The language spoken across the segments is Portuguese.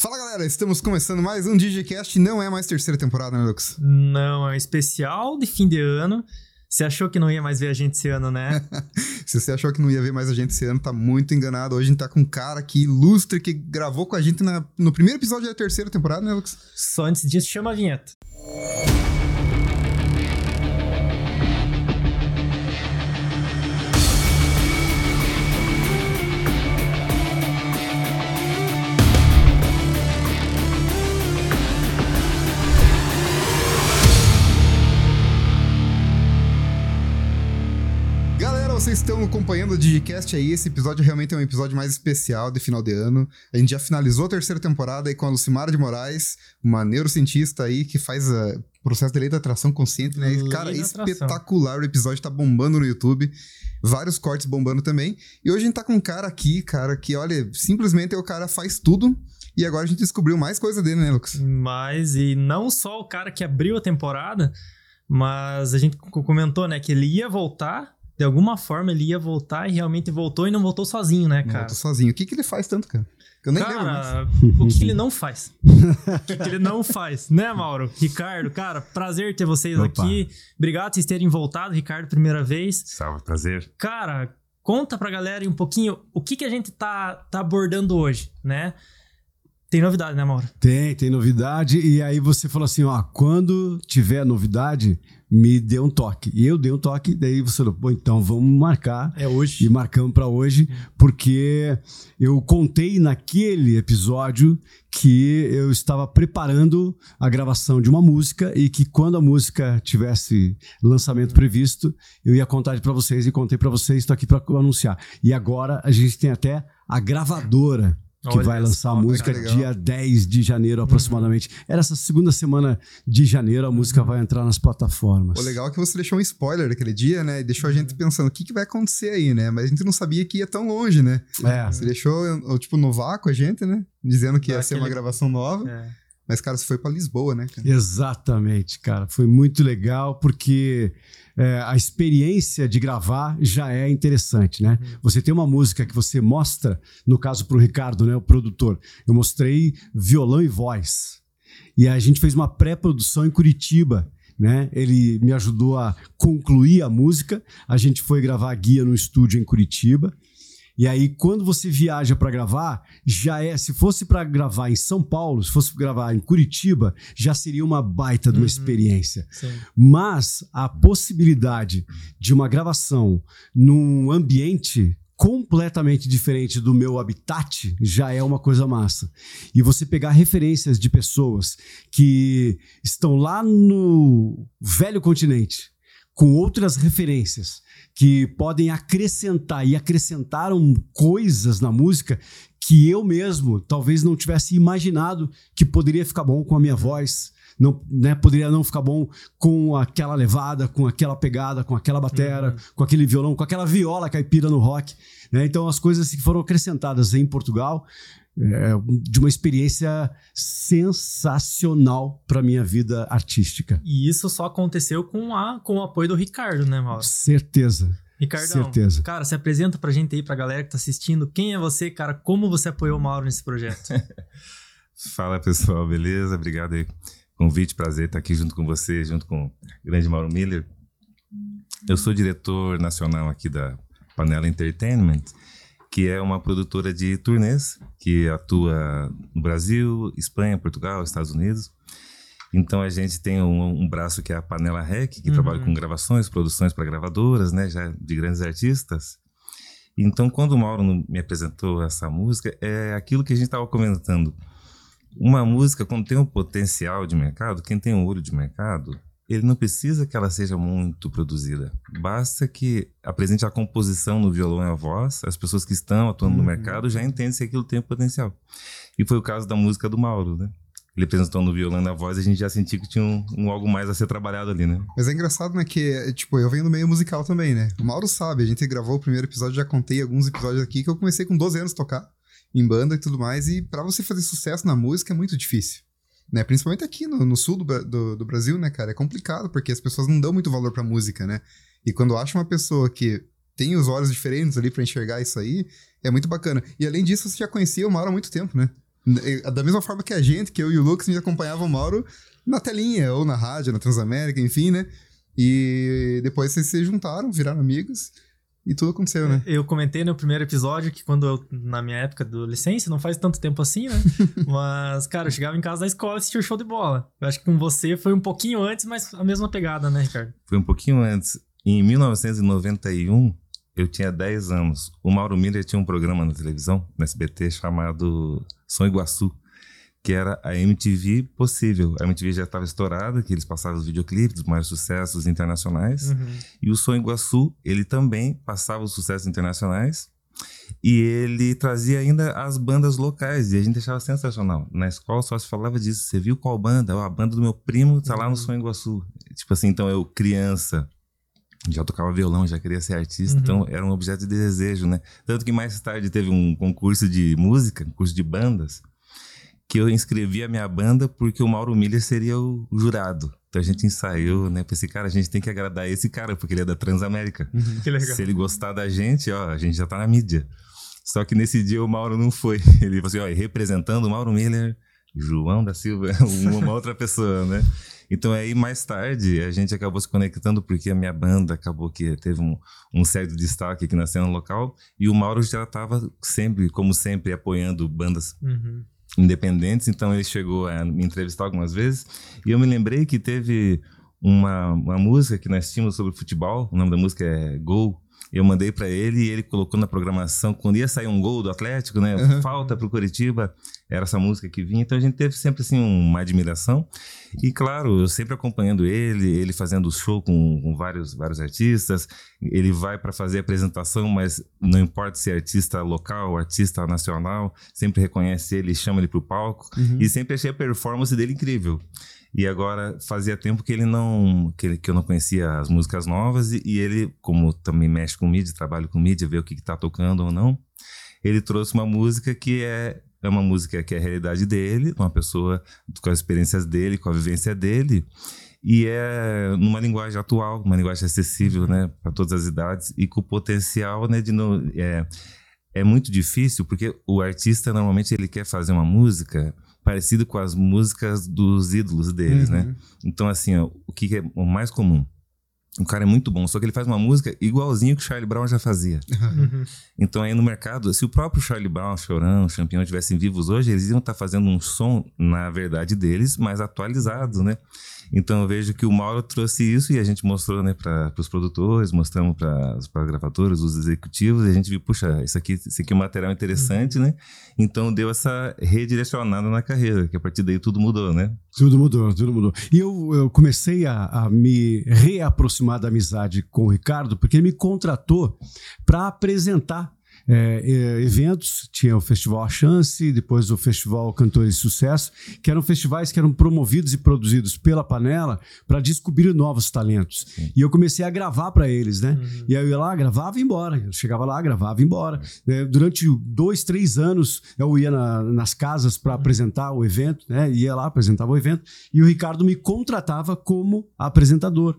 Fala galera, estamos começando mais um DigiCast. Não é mais terceira temporada, né, Lucas? Não, é um especial de fim de ano. Você achou que não ia mais ver a gente esse ano, né? Se você achou que não ia ver mais a gente esse ano, tá muito enganado. Hoje a gente tá com um cara aqui ilustre que gravou com a gente na, no primeiro episódio da terceira temporada, né, Lucas? Só antes disso, chama a vinheta. Galera, vocês estão acompanhando o Digicast aí. Esse episódio realmente é um episódio mais especial de final de ano. A gente já finalizou a terceira temporada aí com a Lucimara de Moraes, uma neurocientista aí que faz o processo de lei da atração consciente, né? Lei cara, atração. espetacular. O episódio tá bombando no YouTube. Vários cortes bombando também. E hoje a gente tá com um cara aqui, cara, que, olha, simplesmente o cara faz tudo. E agora a gente descobriu mais coisa dele, né, Lucas? Mas, e não só o cara que abriu a temporada, mas a gente co- comentou, né, que ele ia voltar, de alguma forma ele ia voltar e realmente voltou e não voltou sozinho, né, Não, cara? eu tô sozinho. O que que ele faz tanto, cara? Que eu nem lembro mais. Cara, o que, que ele não faz? O que, que ele não faz, né, Mauro? Ricardo, cara, prazer ter vocês Opa. aqui. Obrigado por vocês terem voltado, Ricardo, primeira vez. Salve, prazer. Cara, conta pra galera aí um pouquinho o que, que a gente tá, tá abordando hoje, né? Tem novidade, né, Mauro? Tem, tem novidade. E aí você falou assim: ó, quando tiver novidade, me dê um toque. E eu dei um toque, daí você falou, pô, então vamos marcar. É hoje. E marcamos para hoje, porque eu contei naquele episódio que eu estava preparando a gravação de uma música e que quando a música tivesse lançamento previsto, eu ia contar para vocês e contei para vocês, estou aqui para anunciar. E agora a gente tem até a gravadora que Olha vai lançar a música legal. dia 10 de janeiro aproximadamente. Era essa segunda semana de janeiro a música vai entrar nas plataformas. O legal é que você deixou um spoiler daquele dia, né? E deixou a gente pensando o que, que vai acontecer aí, né? Mas a gente não sabia que ia tão longe, né? É. Você deixou, tipo, no vácuo a gente, né? Dizendo que ia ser uma Daquele- gravação nova. É. Mas, cara, você foi pra Lisboa, né? cara? Exatamente, cara. Foi muito legal porque é, a experiência de gravar já é interessante, né? Você tem uma música que você mostra, no caso para o Ricardo, né, o produtor, eu mostrei violão e voz. E a gente fez uma pré-produção em Curitiba. Né? Ele me ajudou a concluir a música. A gente foi gravar a guia no estúdio em Curitiba. E aí, quando você viaja para gravar, já é. Se fosse para gravar em São Paulo, se fosse gravar em Curitiba, já seria uma baita de uma Uhum. experiência. Sim. Mas a possibilidade de uma gravação num ambiente completamente diferente do meu habitat já é uma coisa massa. E você pegar referências de pessoas que estão lá no velho continente com outras referências que podem acrescentar e acrescentaram coisas na música que eu mesmo talvez não tivesse imaginado que poderia ficar bom com a minha voz, não, né, poderia não ficar bom com aquela levada, com aquela pegada, com aquela batera, com aquele violão, com aquela viola caipira no rock. né? Então as coisas que foram acrescentadas em Portugal é, de uma experiência sensacional para minha vida artística. E isso só aconteceu com, a, com o apoio do Ricardo, né, Mauro? Certeza. Ricardão, Certeza. cara, se apresenta pra gente aí, pra galera que tá assistindo. Quem é você, cara? Como você apoiou o Mauro nesse projeto? Fala pessoal, beleza? Obrigado aí. Convite, prazer estar aqui junto com você, junto com o grande Mauro Miller. Eu sou diretor nacional aqui da Panela Entertainment, que é uma produtora de turnês que atua no Brasil, Espanha, Portugal, Estados Unidos. Então a gente tem um, um braço que é a Panela Rec, que Uhum. trabalha com gravações, produções para gravadoras, né, já de grandes artistas. Então quando o Mauro me apresentou essa música, é aquilo que a gente estava comentando. Uma música, quando tem um potencial de mercado, quem tem um olho de mercado, ele não precisa que ela seja muito produzida. Basta que apresente a composição no violão e a voz, as pessoas que estão atuando no mercado já entendem se aquilo tem potencial. E foi o caso da música do Mauro, né? Ele apresentou no violão e na voz e a gente já sentiu que tinha um, um algo mais a ser trabalhado ali, né? Mas é engraçado, né? Que, tipo, eu venho do meio musical também, né? O Mauro sabe, a gente gravou o primeiro episódio, já contei alguns episódios aqui que eu comecei com 12 anos a tocar em banda e tudo mais. E pra você fazer sucesso na música é muito difícil. Né? Principalmente aqui no, no sul do, do, do Brasil, né, cara? É complicado, porque as pessoas não dão muito valor pra música, né? E quando acha uma pessoa que tem os olhos diferentes ali pra enxergar isso aí, é muito bacana. E além disso, você já conhecia o Mauro há muito tempo, né? Da mesma forma que a gente, que eu e o Lucas, a gente acompanhava o Mauro na telinha, ou na rádio, na Transamérica, enfim, né? E depois vocês se juntaram, viraram amigos. E tudo aconteceu, né? Eu comentei no primeiro episódio que quando eu, na minha época do licença, não faz tanto tempo assim, né? mas, cara, eu chegava em casa da escola e assistia o show de bola. Eu acho que com você foi um pouquinho antes, mas a mesma pegada, né, Ricardo? Foi um pouquinho antes. Em 1991, eu tinha 10 anos. O Mauro Miller tinha um programa na televisão, no SBT, chamado Som Iguaçu que era a MTV possível. A MTV já estava estourada, que eles passavam os videoclipes dos maiores sucessos internacionais. Uhum. E o Som Iguaçu, ele também passava os sucessos internacionais. E ele trazia ainda as bandas locais, e a gente achava sensacional. Na escola só se falava disso. Você viu qual banda? Oh, a banda do meu primo tá lá no uhum. Som Iguaçu. Tipo assim, então eu, criança, já tocava violão, já queria ser artista, uhum. então era um objeto de desejo, né? Tanto que mais tarde teve um concurso de música, um curso de bandas, que eu inscrevi a minha banda porque o Mauro Miller seria o jurado. Então a gente ensaiou, né? Pensei, cara, a gente tem que agradar esse cara, porque ele é da Transamérica. Uhum, que legal. Se ele gostar da gente, ó, a gente já tá na mídia. Só que nesse dia o Mauro não foi. Ele falou assim, ó, representando o Mauro Miller, João da Silva, uma outra pessoa, né? Então aí mais tarde a gente acabou se conectando porque a minha banda acabou que teve um, um certo destaque aqui na cena local e o Mauro já estava sempre, como sempre, apoiando bandas uhum independentes, então ele chegou a me entrevistar algumas vezes. E eu me lembrei que teve uma, uma música que nós tínhamos sobre futebol, o nome da música é Gol. Eu mandei para ele e ele colocou na programação quando ia sair um gol do Atlético, né? Uhum. Falta pro Curitiba, era essa música que vinha. Então a gente teve sempre assim uma admiração. E claro, eu sempre acompanhando ele, ele fazendo show com, com vários, vários artistas. Ele vai para fazer apresentação, mas não importa se é artista local, artista nacional, sempre reconhece ele, chama ele pro palco. Uhum. E sempre achei a performance dele incrível. E agora fazia tempo que ele não que, que eu não conhecia as músicas novas e, e, ele, como também mexe com mídia, trabalha com mídia, vê o que, está tocando ou não, ele trouxe uma música que é é uma música que é a realidade dele, uma pessoa com as experiências dele, com a vivência dele, e é numa linguagem atual, uma linguagem acessível, né, para todas as idades e com o potencial, né, de no, é, é muito difícil porque o artista normalmente ele quer fazer uma música parecido com as músicas dos ídolos deles, né? uhum. né? Então, assim, ó, o que é o mais comum? O cara é muito bom, só que ele faz uma música igualzinho que o Charlie Brown já fazia. Uhum. Então aí no mercado, se o próprio Charlie Brown, Chorão, Champion estivessem vivos hoje, eles iam estar tá fazendo um som, na verdade deles, mais atualizado, né? Então eu vejo que o Mauro trouxe isso e a gente mostrou né, para os produtores, mostramos para as gravadoras, os executivos, e a gente viu, puxa, isso aqui, isso aqui é um material interessante, uhum. né? Então deu essa redirecionada na carreira, que a partir daí tudo mudou, né? Tudo mudou, tudo mudou. E eu, eu comecei a, a me reaproximar da amizade com o Ricardo, porque ele me contratou para apresentar é, é, eventos, tinha o Festival A Chance, depois o Festival Cantores de Sucesso, que eram festivais que eram promovidos e produzidos pela Panela para descobrir novos talentos. Sim. E eu comecei a gravar para eles, né? Uhum. E aí eu ia lá, gravava e ia embora. Eu chegava lá, gravava e ia embora. É, durante dois, três anos, eu ia na, nas casas para uhum. apresentar o evento, né? Ia lá, apresentava o evento, e o Ricardo me contratava como apresentador.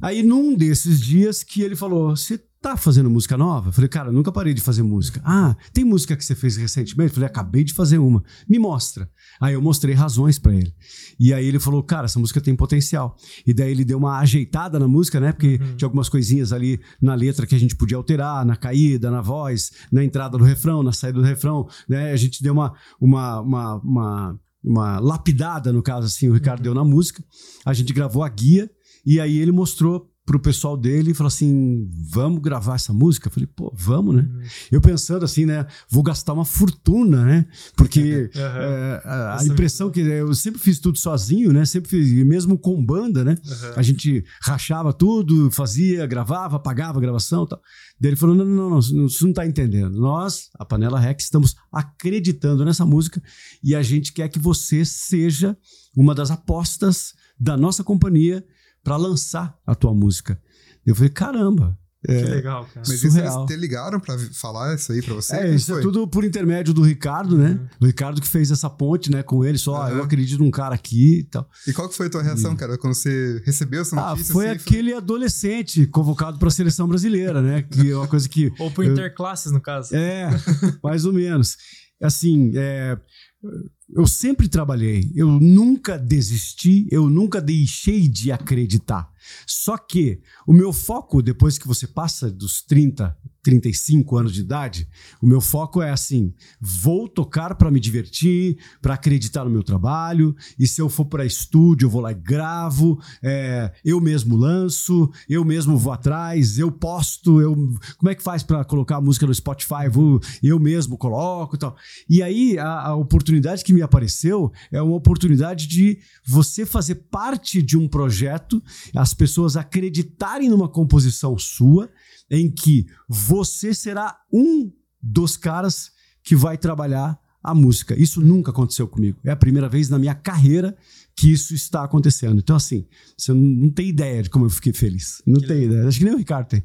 Aí, num desses dias que ele falou: Você tá fazendo música nova? Falei, cara, nunca parei de fazer música. Ah, tem música que você fez recentemente? Falei, acabei de fazer uma. Me mostra. Aí eu mostrei razões para ele. E aí ele falou, cara, essa música tem potencial. E daí ele deu uma ajeitada na música, né? Porque uhum. tinha algumas coisinhas ali na letra que a gente podia alterar, na caída, na voz, na entrada do refrão, na saída do refrão, né? A gente deu uma, uma, uma, uma, uma lapidada, no caso, assim, o Ricardo uhum. deu na música. A gente gravou a guia e aí ele mostrou pro pessoal dele e falou assim: vamos gravar essa música? Eu falei, pô, vamos, né? Uhum. Eu pensando assim, né? Vou gastar uma fortuna, né? Porque uhum. é, a, a impressão que eu sempre fiz tudo sozinho, né? Sempre fiz, mesmo com banda, né? Uhum. A gente rachava tudo, fazia, gravava, pagava a gravação e tal. Daí ele falou: não, não, não, não, você não tá entendendo. Nós, a Panela Rex, estamos acreditando nessa música e a gente quer que você seja uma das apostas da nossa companhia para lançar a tua música. Eu falei, caramba. É, que legal, cara. Mas surreal. eles te ligaram para falar isso aí para você? É, isso é foi? é tudo por intermédio do Ricardo, né? Uhum. O Ricardo que fez essa ponte, né, com ele, só, uhum. eu acredito num cara aqui e tal. E qual que foi a tua reação, e... cara, quando você recebeu essa ah, notícia? Ah, foi assim, aquele foi... adolescente convocado para a seleção brasileira, né? Que é uma coisa que Ou pro eu... interclasses, no caso. É, mais ou menos. Assim, é, eu sempre trabalhei, eu nunca desisti, eu nunca deixei de acreditar. Só que o meu foco, depois que você passa dos 30, 35 anos de idade, o meu foco é assim: vou tocar para me divertir, para acreditar no meu trabalho, e se eu for para estúdio, eu vou lá e gravo, é, eu mesmo lanço, eu mesmo vou atrás, eu posto, eu como é que faz para colocar a música no Spotify? Vou, eu mesmo coloco e tal. E aí a, a oportunidade que me apareceu é uma oportunidade de você fazer parte de um projeto, as pessoas acreditarem numa composição sua em que você será um dos caras que vai trabalhar a música. Isso nunca aconteceu comigo. É a primeira vez na minha carreira que isso está acontecendo. Então, assim, você não tem ideia de como eu fiquei feliz. Não que tem legal. ideia. Acho que nem o Ricardo tem.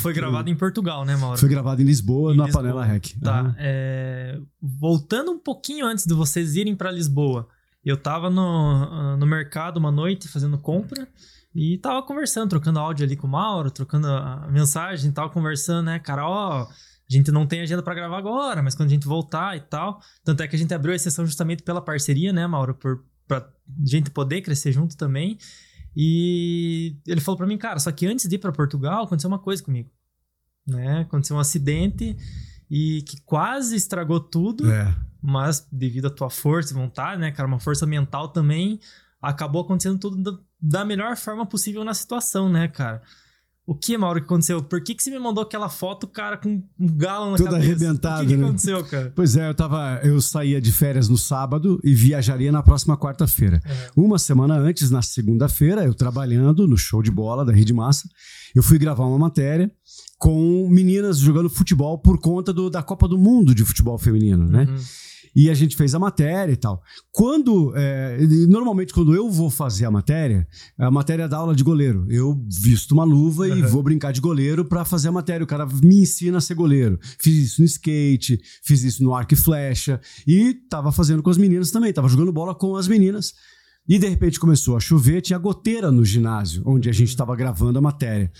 Foi gravado em Portugal, né, Mauro? Foi gravado em Lisboa, em na Lisboa. Panela Rec. Tá. Uhum. É... Voltando um pouquinho antes de vocês irem para Lisboa, eu tava no, no mercado uma noite fazendo compra. E tava conversando, trocando áudio ali com o Mauro, trocando a mensagem, tava conversando, né, cara, ó, a gente não tem agenda para gravar agora, mas quando a gente voltar e tal. Tanto é que a gente abriu a exceção justamente pela parceria, né, Mauro, por pra gente poder crescer junto também. E ele falou para mim, cara, só que antes de ir para Portugal, aconteceu uma coisa comigo, né? Aconteceu um acidente e que quase estragou tudo, é. mas devido à tua força e vontade, né, cara, uma força mental também, acabou acontecendo tudo da melhor forma possível na situação, né, cara? O que, Mauro, que aconteceu? Por que, que você me mandou aquela foto, cara, com um galo na Tudo cabeça? arrebentado, O que, que né? aconteceu, cara? Pois é, eu tava. Eu saía de férias no sábado e viajaria na próxima quarta-feira. Uhum. Uma semana antes, na segunda-feira, eu trabalhando no show de bola da Rede Massa, eu fui gravar uma matéria com meninas jogando futebol por conta do, da Copa do Mundo de futebol feminino, né? Uhum. E a gente fez a matéria e tal. Quando. É, normalmente, quando eu vou fazer a matéria, a matéria é da aula de goleiro. Eu visto uma luva uhum. e vou brincar de goleiro para fazer a matéria. O cara me ensina a ser goleiro. Fiz isso no skate, fiz isso no arco e flecha. E tava fazendo com as meninas também. Tava jogando bola com as meninas. E de repente começou a chover, tinha goteira no ginásio, onde a gente estava gravando a matéria.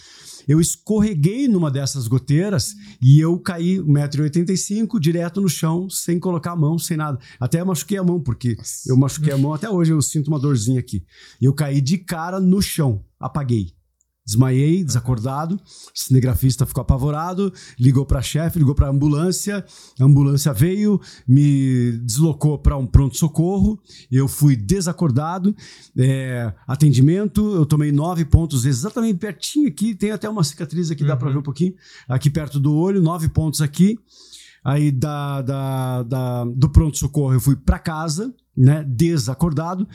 Eu escorreguei numa dessas goteiras e eu caí 1,85m direto no chão, sem colocar a mão, sem nada. Até machuquei a mão, porque eu machuquei a mão, até hoje eu sinto uma dorzinha aqui. Eu caí de cara no chão, apaguei. Desmaiei, desacordado. O cinegrafista ficou apavorado, ligou para chefe, ligou para a ambulância. A ambulância veio, me deslocou para um pronto-socorro. Eu fui desacordado. É, atendimento, eu tomei nove pontos exatamente pertinho aqui. Tem até uma cicatriz aqui, uhum. dá para ver um pouquinho. Aqui perto do olho, nove pontos aqui. Aí da, da, da do pronto-socorro eu fui para casa, né, desacordado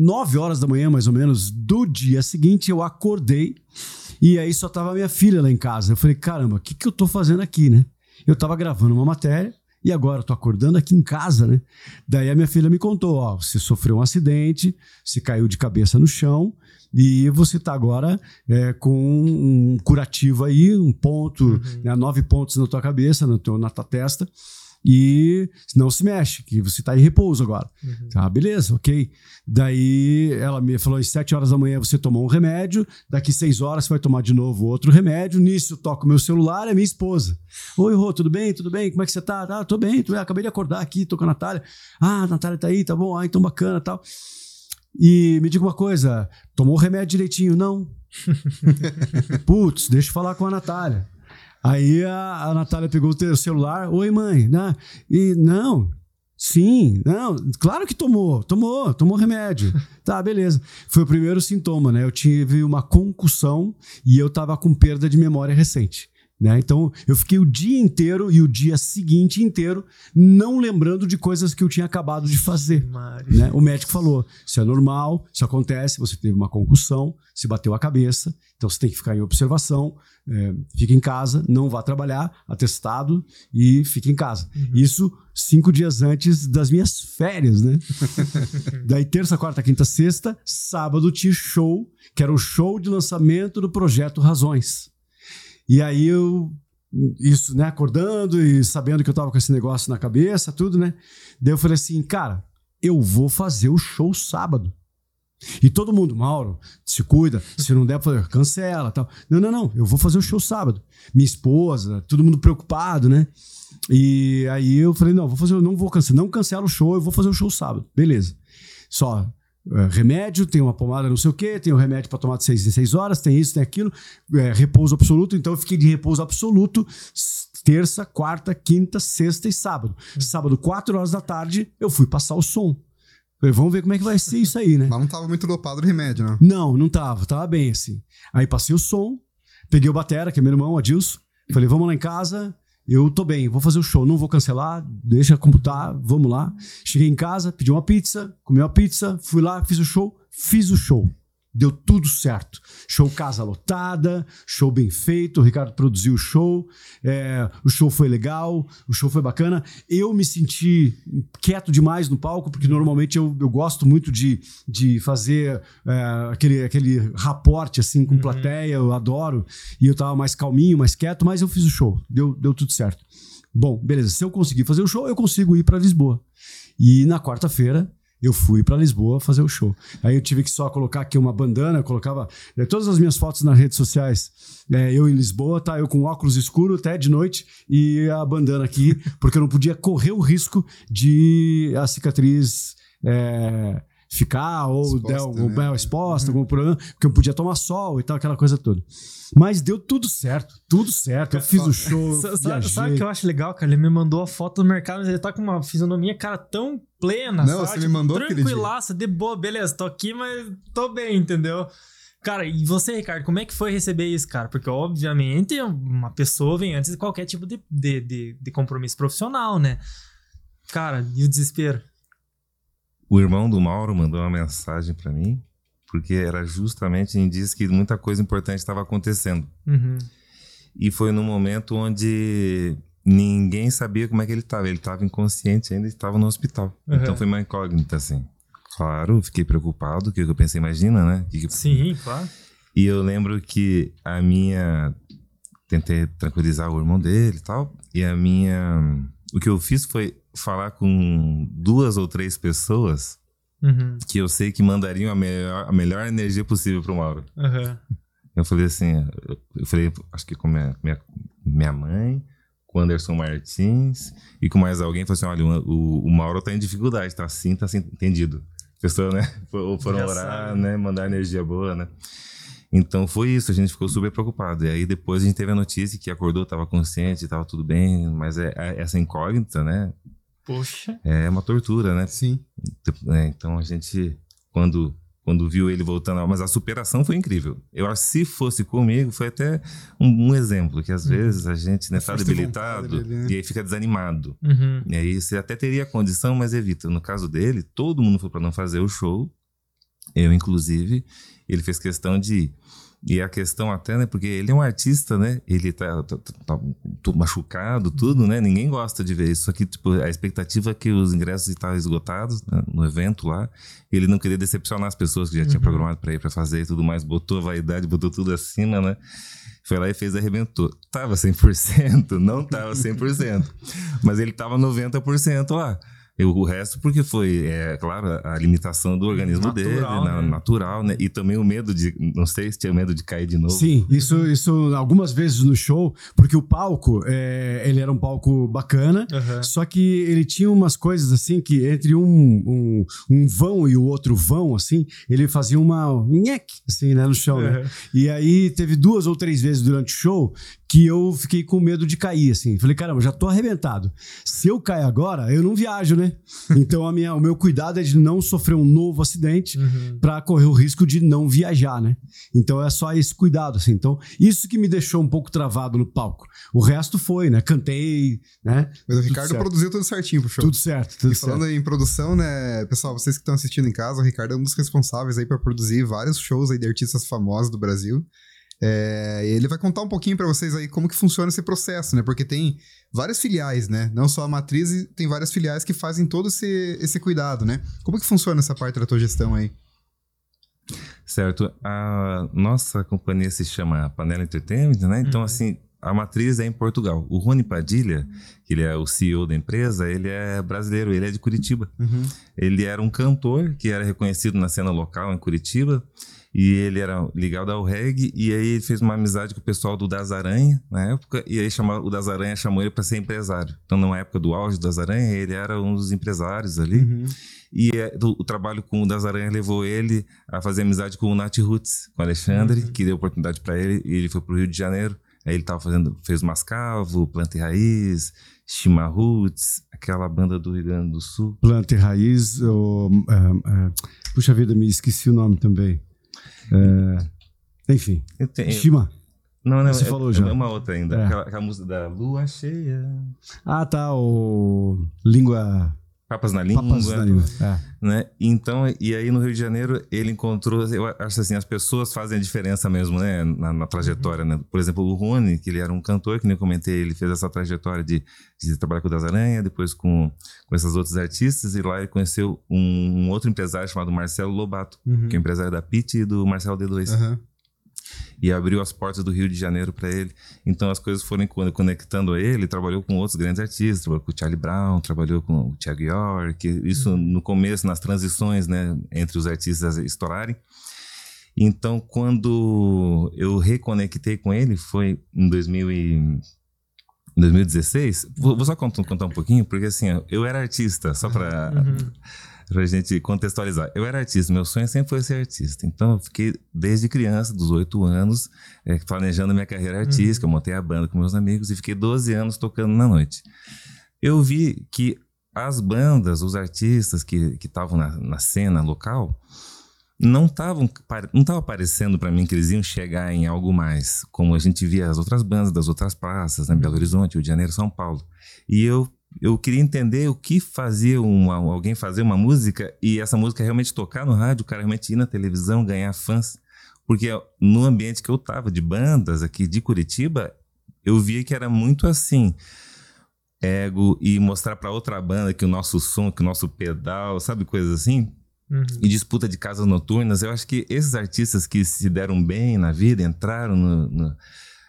9 horas da manhã, mais ou menos, do dia seguinte, eu acordei e aí só tava minha filha lá em casa. Eu falei, caramba, o que, que eu tô fazendo aqui, né? Eu tava gravando uma matéria e agora eu tô acordando aqui em casa, né? Daí a minha filha me contou, ó, você sofreu um acidente, se caiu de cabeça no chão e você tá agora é, com um curativo aí, um ponto, uhum. né, nove pontos na tua cabeça, na tua, na tua testa e não se mexe, que você está em repouso agora. Uhum. Tá, beleza, ok. Daí ela me falou: às 7 horas da manhã você tomou um remédio, daqui 6 horas você vai tomar de novo outro remédio. Nisso, toco meu celular, é minha esposa. Oi, Rô, tudo bem? Tudo bem? Como é que você tá? Ah, tô bem, tô bem. acabei de acordar aqui, tô com a Natália. Ah, a Natália tá aí, tá bom, ah, então bacana tal. E me diga uma coisa: tomou o remédio direitinho? Não. Putz, deixa eu falar com a Natália. Aí a, a Natália pegou o celular. Oi, mãe. Né? E não, Sim, não, claro que tomou, tomou, tomou remédio. Tá, beleza. Foi o primeiro sintoma, né? Eu tive uma concussão e eu tava com perda de memória recente. Né? Então, eu fiquei o dia inteiro e o dia seguinte inteiro não lembrando de coisas que eu tinha acabado de fazer. Né? O médico falou: isso é normal, isso acontece, você teve uma concussão, se bateu a cabeça, então você tem que ficar em observação, é, fica em casa, não vá trabalhar, atestado e fique em casa. Uhum. Isso cinco dias antes das minhas férias, né? Daí, terça, quarta, quinta, sexta, sábado tinha show, que era o show de lançamento do projeto Razões. E aí eu, isso, né, acordando e sabendo que eu tava com esse negócio na cabeça, tudo, né? Daí eu falei assim, cara, eu vou fazer o show sábado. E todo mundo, Mauro, se cuida, se não der, cancela tal. Não, não, não, eu vou fazer o show sábado. Minha esposa, todo mundo preocupado, né? E aí eu falei, não, vou fazer, não vou cancelar, não cancela o show, eu vou fazer o show sábado. Beleza. Só é, remédio, tem uma pomada não sei o que, tem o um remédio para tomar de 6 em 6 horas, tem isso, tem aquilo, é, repouso absoluto, então eu fiquei de repouso absoluto terça, quarta, quinta, sexta e sábado. Sábado, 4 horas da tarde, eu fui passar o som. Falei, vamos ver como é que vai ser isso aí, né? Mas não tava muito dopado o remédio, né? Não, não tava, tava bem assim. Aí passei o som, peguei o Batera, que é meu irmão, Adilson, falei, vamos lá em casa, eu tô bem, vou fazer o show, não vou cancelar, deixa computar, vamos lá. Cheguei em casa, pedi uma pizza, comi uma pizza, fui lá, fiz o show, fiz o show. Deu tudo certo. Show casa lotada, show bem feito. O Ricardo produziu o show. É, o show foi legal, o show foi bacana. Eu me senti quieto demais no palco, porque normalmente eu, eu gosto muito de, de fazer é, aquele, aquele raporte assim com uhum. plateia, eu adoro. E eu tava mais calminho, mais quieto, mas eu fiz o show. Deu, deu tudo certo. Bom, beleza. Se eu conseguir fazer o show, eu consigo ir para Lisboa. E na quarta-feira eu fui para Lisboa fazer o show. Aí eu tive que só colocar aqui uma bandana, colocava é, todas as minhas fotos nas redes sociais. É, eu em Lisboa, tá? Eu com óculos escuros até de noite e a bandana aqui, porque eu não podia correr o risco de a cicatriz. É, ficar ou exposta, der algum, né? exposta, uhum. algum problema, porque eu podia tomar sol e tal, aquela coisa toda. Mas deu tudo certo, tudo certo. Eu fiz o show. sabe, sabe o que eu acho legal, cara? Ele me mandou a foto do mercado, mas ele tá com uma fisionomia, cara, tão plena. Não, sabe? você me mandou Tranquilaça, de boa, beleza, tô aqui, mas tô bem, entendeu? Cara, e você, Ricardo, como é que foi receber isso, cara? Porque, obviamente, uma pessoa vem antes de qualquer tipo de, de, de, de compromisso profissional, né? Cara, e o desespero? O irmão do Mauro mandou uma mensagem para mim porque era justamente indício que muita coisa importante estava acontecendo. Uhum. E foi no momento onde ninguém sabia como é que ele estava. Ele estava inconsciente ainda, estava no hospital. Uhum. Então foi uma incógnita, assim. Claro, fiquei preocupado, que eu pensei, imagina, né? Que... Sim, claro. E eu lembro que a minha. Tentei tranquilizar o irmão dele e tal. E a minha. O que eu fiz foi falar com duas ou três pessoas Uhum. Que eu sei que mandariam a melhor, a melhor energia possível pro Mauro. Uhum. Eu falei assim, eu falei, acho que com minha, minha, minha mãe, com o Anderson Martins e com mais alguém, falei assim: olha, o, o Mauro tá em dificuldade, tá assim, tá assim, entendido. Pessoa, né? Foram Já orar, sabe. né? Mandar energia boa, né? Então foi isso, a gente ficou super preocupado. E aí depois a gente teve a notícia que acordou, estava consciente, estava tudo bem, mas é, é, essa incógnita, né? Poxa. É uma tortura, né? Sim. É, então a gente, quando, quando viu ele voltando, mas a superação foi incrível. Eu acho que se fosse comigo, foi até um, um exemplo, que às uhum. vezes a gente né, tá debilitado dele, né? e aí fica desanimado. Uhum. E aí você até teria condição, mas evita. No caso dele, todo mundo foi para não fazer o show. Eu, inclusive, ele fez questão de e a questão até, né? Porque ele é um artista, né? Ele tá, tá, tá, tá machucado, tudo, né? Ninguém gosta de ver isso. Só que, tipo, a expectativa é que os ingressos estavam esgotados né? no evento lá. Ele não queria decepcionar as pessoas que já uhum. tinha programado para ir para fazer e tudo mais. Botou a vaidade, botou tudo acima, né? Foi lá e fez, arrebentou. Tava 100%? Não tava 100%. mas ele tava 90% lá. O resto porque foi, é claro, a limitação do organismo natural, dele, né? natural, né? E também o medo de, não sei se tinha medo de cair de novo. Sim, isso, isso algumas vezes no show, porque o palco, é, ele era um palco bacana, uhum. só que ele tinha umas coisas assim que entre um, um, um vão e o outro vão, assim, ele fazia uma nheque, assim, né, no chão, uhum. né? E aí teve duas ou três vezes durante o show que eu fiquei com medo de cair, assim. Falei, caramba, já tô arrebentado. Se eu cair agora, eu não viajo, né? Então a minha, o meu cuidado é de não sofrer um novo acidente uhum. para correr o risco de não viajar, né? Então é só esse cuidado, assim. Então, isso que me deixou um pouco travado no palco. O resto foi, né? Cantei, né? Mas o Ricardo produziu tudo certinho pro show. Tudo certo, tudo E falando certo. em produção, né, pessoal, vocês que estão assistindo em casa, o Ricardo é um dos responsáveis aí para produzir vários shows aí de artistas famosos do Brasil. É, ele vai contar um pouquinho para vocês aí como que funciona esse processo, né? Porque tem várias filiais, né? Não só a matriz, tem várias filiais que fazem todo esse, esse cuidado, né? Como que funciona essa parte da tua gestão aí? Certo. A nossa companhia se chama Panela Entertainment, né? Então, uhum. assim, a matriz é em Portugal. O Rony Padilha, que ele é o CEO da empresa, ele é brasileiro, ele é de Curitiba. Uhum. Ele era um cantor que era reconhecido na cena local em Curitiba. E ele era ligado ao reggae, e aí ele fez uma amizade com o pessoal do Das Aranha na época, e aí chamou, o Das Aranha chamou ele para ser empresário. Então, na época do auge do Das Aranha, ele era um dos empresários ali. Uhum. E é, do- o trabalho com o Das Aranha levou ele a fazer amizade com o Nat Roots, com o Alexandre, que deu oportunidade para ele, e ele foi pro Rio de Janeiro. Aí ele tava fazendo, fez Mascavo, Planta e Raiz, Shima Roots, aquela banda do Rio Grande do Sul. Planta e raiz. ou, é, é, puxa vida, me esqueci o nome também. É, enfim, Eu tenho- Shima. não, não, Você é, falou é já. uma outra ainda. É. Aquela, aquela música da Lua Cheia. Ah, tá. O língua. Papas na língua. Papas na língua. É. né? Então, e aí no Rio de Janeiro ele encontrou, eu acho assim, as pessoas fazem a diferença mesmo, né, na, na trajetória, né? Por exemplo, o Rony, que ele era um cantor, que nem eu comentei, ele fez essa trajetória de, de trabalhar com o Das Aranha, depois com, com esses outros artistas, e lá ele conheceu um, um outro empresário chamado Marcelo Lobato, Uhum. que é o empresário da Pit e do Marcelo D2 Aham. E abriu as portas do Rio de Janeiro para ele. Então as coisas foram con- conectando a ele. Trabalhou com outros grandes artistas, trabalhou com o Charlie Brown, trabalhou com o Thiago York. Isso no começo, nas transições, né, entre os artistas estourarem. Então quando eu reconectei com ele foi em 2000 e em 2016. Vou, só contar, contar um pouquinho, porque assim, eu era artista, só para Uhum. Pra gente contextualizar. Eu era artista, meu sonho sempre foi ser artista. Então, eu fiquei desde criança, dos oito anos, eh, planejando minha carreira artística. Eu montei a banda com meus amigos e fiquei 12 anos tocando na noite. Eu vi que as bandas, os artistas que estavam na, na cena local, não estavam não tava parecendo para mim que eles iam chegar em algo mais, como a gente via as outras bandas das outras praças, né, Belo Horizonte, Rio de Janeiro, São Paulo. E eu eu queria entender o que fazia uma, alguém fazer uma música e essa música realmente tocar no rádio, o cara realmente ir na televisão, ganhar fãs. Porque no ambiente que eu tava de bandas aqui de Curitiba, eu via que era muito assim, ego e mostrar para outra banda que o nosso som, que o nosso pedal, sabe coisas assim? Uhum. e disputa de casas noturnas. Eu acho que esses artistas que se deram bem na vida, entraram no, no,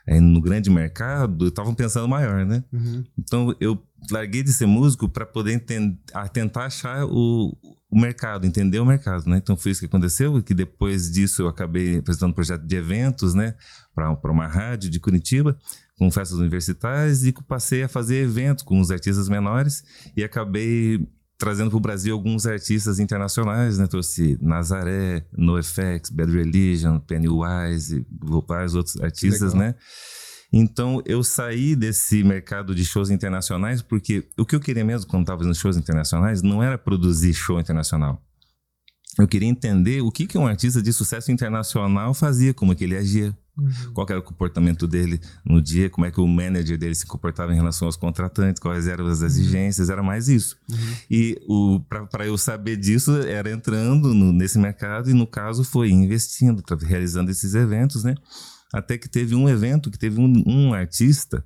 eh, no grande mercado, estavam pensando maior, né? Uhum. Então eu larguei de ser músico para poder enten- a tentar achar o, o mercado, entender o mercado, né? Então foi isso que aconteceu, que depois disso eu acabei apresentando um projeto de eventos, né, para uma rádio de Curitiba, com festas universitárias e passei a fazer eventos com os artistas menores e acabei trazendo para o Brasil alguns artistas internacionais, né? Trouxe Nazaré, NoFX, Bad Religion, Pennywise, vários outros artistas, né? Então eu saí desse mercado de shows internacionais porque o que eu queria mesmo quando estava fazendo shows internacionais não era produzir show internacional. Eu queria entender o que, que um artista de sucesso internacional fazia, como que ele agia, Uhum. qual que era o comportamento dele no dia, como é que o manager dele se comportava em relação aos contratantes, quais eram as exigências, era mais isso. E para eu saber disso, era entrando no- nesse mercado e, no caso, foi investindo, tra- realizando esses eventos, né? Até que teve um evento que teve um, um artista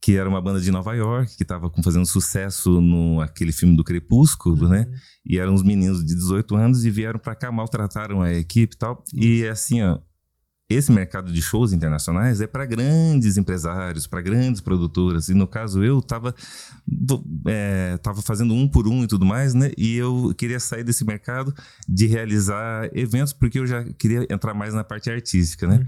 que era uma banda de Nova York, que estava fazendo sucesso no aquele filme do Crepúsculo, né? E eram uns meninos de 18 anos e vieram para cá, maltrataram a equipe e tal. E assim, ó, esse mercado de shows internacionais é para grandes empresários, para grandes produtoras. E no caso eu estava é, tava fazendo um por um e tudo mais, né? E eu queria sair desse mercado de realizar eventos porque eu já queria entrar mais na parte artística, né?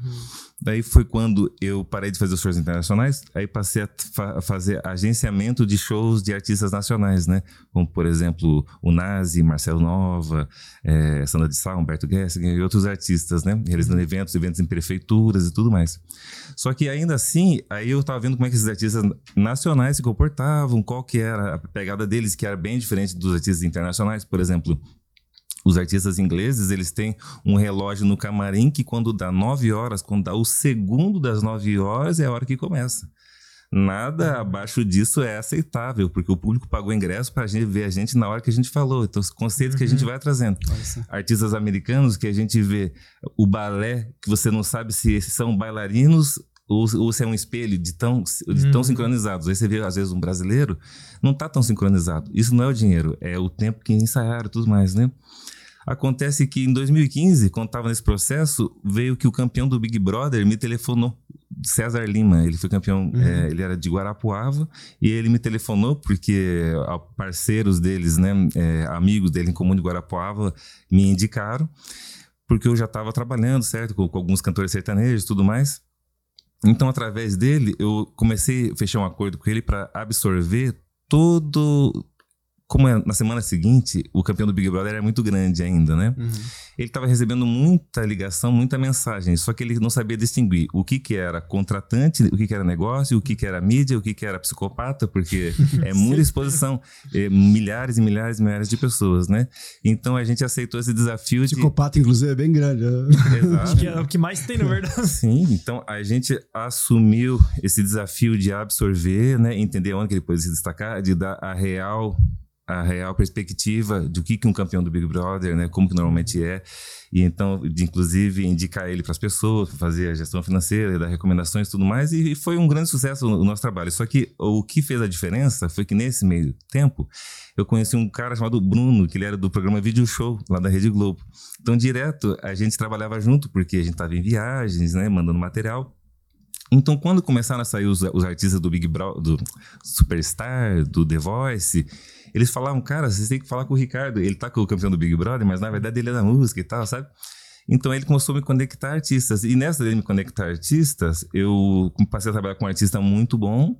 Daí foi quando eu parei de fazer os shows internacionais, aí passei a fa- fazer agenciamento de shows de artistas nacionais, né? Como, por exemplo, o Nazi, Marcelo Nova, eh, Sandra de Sá, Humberto Gessinger e outros artistas, né? Realizando eventos, eventos em prefeituras e tudo mais. Só que ainda assim, aí eu tava vendo como é que esses artistas nacionais se comportavam, qual que era a pegada deles, que era bem diferente dos artistas internacionais. Por exemplo, os artistas ingleses, eles têm um relógio no camarim que quando dá 9 horas, quando dá o segundo das 9 horas, é a hora que começa. Nada abaixo disso é aceitável, porque o público pagou ingresso para gente ver a gente na hora que a gente falou. Então, os conceitos que a gente vai trazendo. Só. Artistas americanos que a gente vê o balé, que você não sabe se são bailarinos ou, ou se é um espelho de tão, de tão Uhum. sincronizados. Aí você vê, às vezes, um brasileiro não tá tão sincronizado. Isso não é o dinheiro, é o tempo que ensaiaram e tudo mais, né? Acontece que em 2015, quando estava nesse processo, veio que o campeão do Big Brother me telefonou. César Lima, ele foi campeão, Uhum. é, ele era de Guarapuava e ele me telefonou porque parceiros deles, né, é, amigos dele em comum de Guarapuava me indicaram porque eu já estava trabalhando, certo, com, com alguns cantores sertanejos e tudo mais. Então, através dele, eu comecei a fechar um acordo com ele para absorver todo. Como é, na semana seguinte, o campeão do Big Brother era muito grande ainda, né? Uhum. Ele estava recebendo muita ligação, muita mensagem, só que ele não sabia distinguir o que, que era contratante, o que, que era negócio, o que, que era mídia, o que, que era psicopata, porque é muita exposição, é, milhares e milhares e milhares de pessoas, né? Então a gente aceitou esse desafio de. Psicopata, inclusive, é bem grande. né? Exato. Acho que é o que mais tem, na verdade. Sim, então a gente assumiu esse desafio de absorver, né, entender onde que ele pode se destacar, de dar a real a real perspectiva do que que um campeão do Big Brother, né, como que normalmente é, e então de inclusive indicar ele para as pessoas, fazer a gestão financeira, dar recomendações e tudo mais, e foi um grande sucesso o nosso trabalho. Só que o que fez a diferença foi que nesse meio tempo eu conheci um cara chamado Bruno, que ele era do programa Video Show lá da Rede Globo. Então direto a gente trabalhava junto porque a gente estava em viagens, né, mandando material. Então, quando começaram a sair os, os artistas do Big Brother, do Superstar, do The Voice, eles falavam, cara, vocês têm que falar com o Ricardo. Ele tá com o campeão do Big Brother, mas na verdade ele é da música e tal, sabe? Então ele começou a me conectar a artistas. E nessa dele me conectar a artistas, eu passei a trabalhar com um artista muito bom,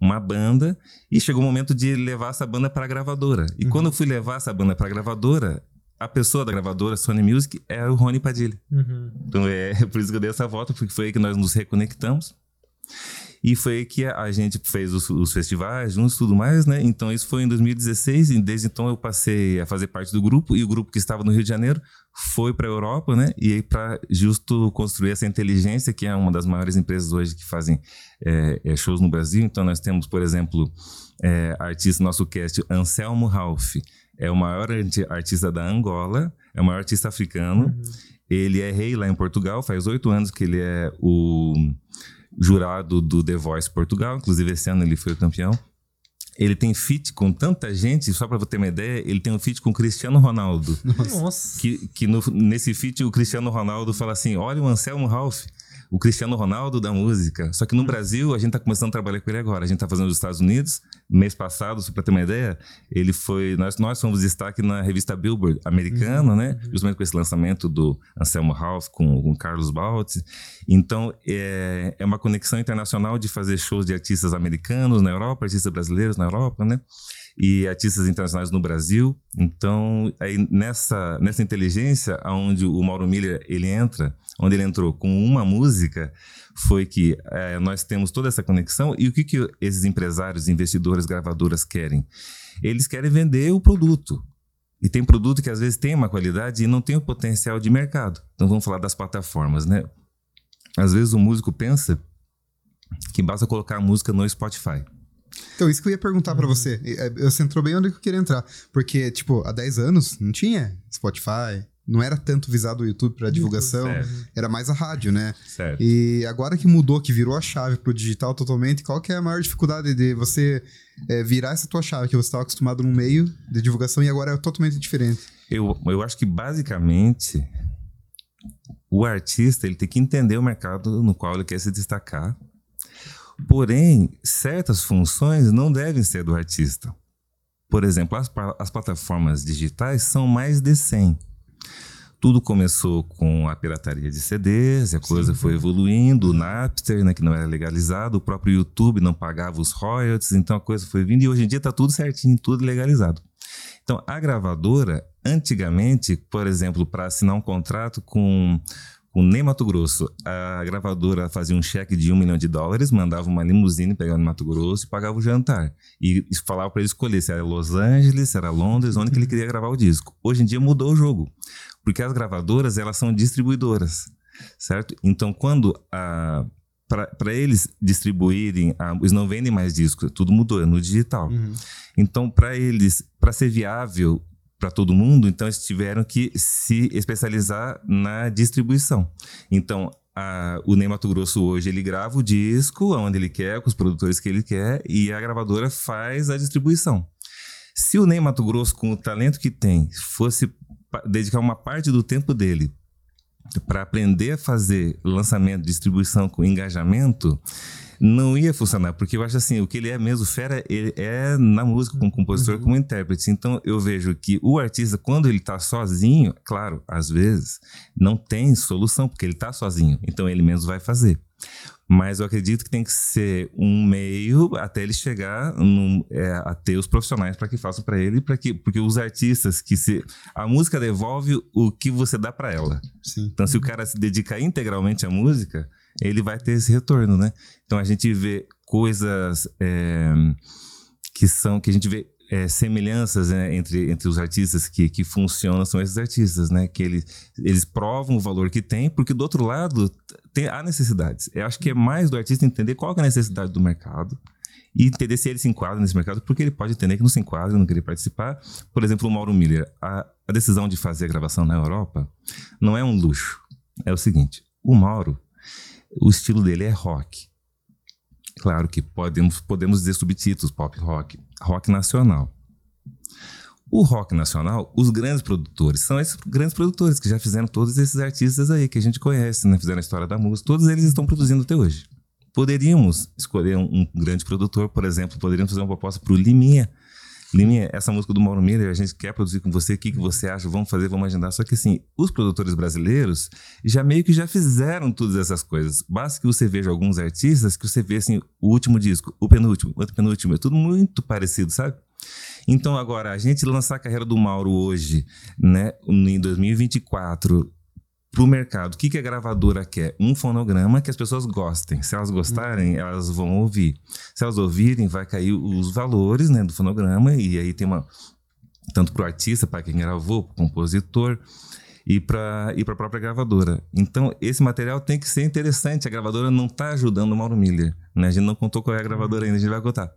uma banda, e chegou o momento de levar essa banda para a gravadora. E quando eu fui levar essa banda para a gravadora, a pessoa da gravadora, Sony Music, é o Rony Padilha. Uhum. Então é por isso que eu dei essa volta, porque foi aí que nós nos reconectamos. E foi que a gente fez os, os festivais juntos e tudo mais, né? Então isso foi em 2016 e desde então eu passei a fazer parte do grupo e o grupo que estava no Rio de Janeiro foi para a Europa, né? E aí para justo construir essa inteligência que é uma das maiores empresas hoje que fazem é, é, shows no Brasil. Então nós temos, por exemplo, é, artista nosso cast Anselmo Ralph é o maior arti- artista da Angola, é o maior artista africano. Ele é rei lá em Portugal, faz oito anos que ele é o jurado do The Voice Portugal, inclusive esse ano ele foi o campeão. Ele tem feat com tanta gente, só para você ter uma ideia, ele tem um feat com o Cristiano Ronaldo. Nossa. Que, que no- nesse feat o Cristiano Ronaldo fala assim: olha o Anselmo Ralph, o Cristiano Ronaldo da música. Só que no Brasil a gente tá começando a trabalhar com ele agora. A gente tá fazendo nos Estados Unidos. Mês passado, só pra ter uma ideia, ele foi. Nós, nós fomos destaque na revista Billboard americana, né? Justamente com esse lançamento do Anselmo Ralph com, com Carlos Baltz. Então é, é uma conexão internacional de fazer shows de artistas americanos na Europa, artistas brasileiros na Europa, né? E artistas internacionais no Brasil. Então, aí nessa, nessa inteligência, aonde o Mauro Miller ele entra, onde ele entrou com uma música, foi que eh, nós temos toda essa conexão. E o que, que esses empresários, investidores, gravadoras querem? Eles querem vender o produto. E tem produto que às vezes tem uma qualidade e não tem o potencial de mercado. Então vamos falar das plataformas, né? Às vezes o músico pensa que basta colocar a música no Spotify. Então, isso que eu ia perguntar pra você. E, é, Você entrou bem onde eu queria entrar. Porque, tipo, há 10 anos não tinha Spotify, não era tanto visado o YouTube pra divulgação, Certo. era mais a rádio, né? Certo. E agora que mudou, que virou a chave pro digital totalmente, qual que é a maior dificuldade de você é, virar essa tua chave, que você estava acostumado num meio de divulgação e agora é totalmente diferente? Eu, eu acho que basicamente o artista ele tem que entender o mercado no qual ele quer se destacar. Porém, certas funções não devem ser do artista. Por exemplo, as, as plataformas digitais são mais de 100. Tudo começou com a pirataria de CDs, a coisa foi evoluindo, o Napster, né, que não era legalizado, o próprio YouTube não pagava os royalties, então a coisa foi vindo e hoje em dia está tudo certinho, tudo legalizado. Então, a gravadora, antigamente, por exemplo, para assinar um contrato com com Ney Mato Grosso, a gravadora fazia um cheque de um milhão de dólares, mandava uma limusine pegar no Mato Grosso e pagava o jantar. E falava para ele escolher se era Los Angeles, se era Londres, onde que ele queria gravar o disco. Hoje em dia mudou o jogo, porque as gravadoras elas são distribuidoras, certo? Então, quando a para eles distribuírem, a, eles não vendem mais discos, tudo mudou, é no digital. Então, para eles, para ser viável para todo mundo, então eles tiveram que se especializar na distribuição. Então, a, o Ney Mato Grosso hoje ele grava o disco onde ele quer, com os produtores que ele quer, e a gravadora faz a distribuição. Se o Ney Mato Grosso, com o talento que tem, fosse dedicar uma parte do tempo dele para aprender a fazer lançamento, distribuição com engajamento, não ia funcionar, porque eu acho assim, o que ele é mesmo fera, ele é na música, como compositor, uhum. como intérprete. Então eu vejo que o artista, quando ele está sozinho, claro, às vezes não tem solução, porque ele está sozinho, então ele mesmo vai fazer. Mas eu acredito que tem que ser um meio até ele chegar num, é, a ter os profissionais para que façam para ele, para que porque os artistas que se a música devolve o que você dá para ela. Sim. Então se o cara se dedica integralmente à música, ele vai ter esse retorno, né? Então a gente vê coisas é, que são que a gente vê é, semelhanças né, entre, entre os artistas que, que funcionam são esses artistas, né? Que eles, eles provam o valor que tem, porque do outro lado tem, há necessidades. Eu acho que é mais do artista entender qual é a necessidade do mercado e entender se ele se enquadra nesse mercado, porque ele pode entender que não se enquadra, não querer participar. Por exemplo, o Mauro Miller, a, a decisão de fazer a gravação na Europa não é um luxo. É o seguinte, o Mauro, o estilo dele é rock. Claro que podemos, podemos dizer subtítulos, pop rock, rock nacional. O rock nacional, os grandes produtores, são esses grandes produtores que já fizeram todos esses artistas aí que a gente conhece, né? Fizeram a história da música, todos eles estão produzindo até hoje. Poderíamos escolher um, um grande produtor, por exemplo, poderíamos fazer uma proposta para o Liminha, Liminha, essa música do Mauro Miller, a gente quer produzir com você, o que, que você acha? Vamos fazer, vamos agendar. Só que assim, os produtores brasileiros já meio que já fizeram todas essas coisas. Basta que você veja alguns artistas que você vê assim, o último disco, o penúltimo, o penúltimo, é tudo muito parecido, sabe? Então agora, a gente lançar a carreira do Mauro hoje, né, em 2024, pro mercado. O que, que a gravadora quer? Um fonograma que as pessoas gostem. Se elas gostarem, elas vão ouvir. Se elas ouvirem, vai cair os valores né, do fonograma, e aí tem uma. Tanto para o artista, para quem gravou, para o compositor e para e a própria gravadora. Então, esse material tem que ser interessante. A gravadora não está ajudando o Mauro Miller. Né? A gente não contou qual é a gravadora ainda, a gente vai contar.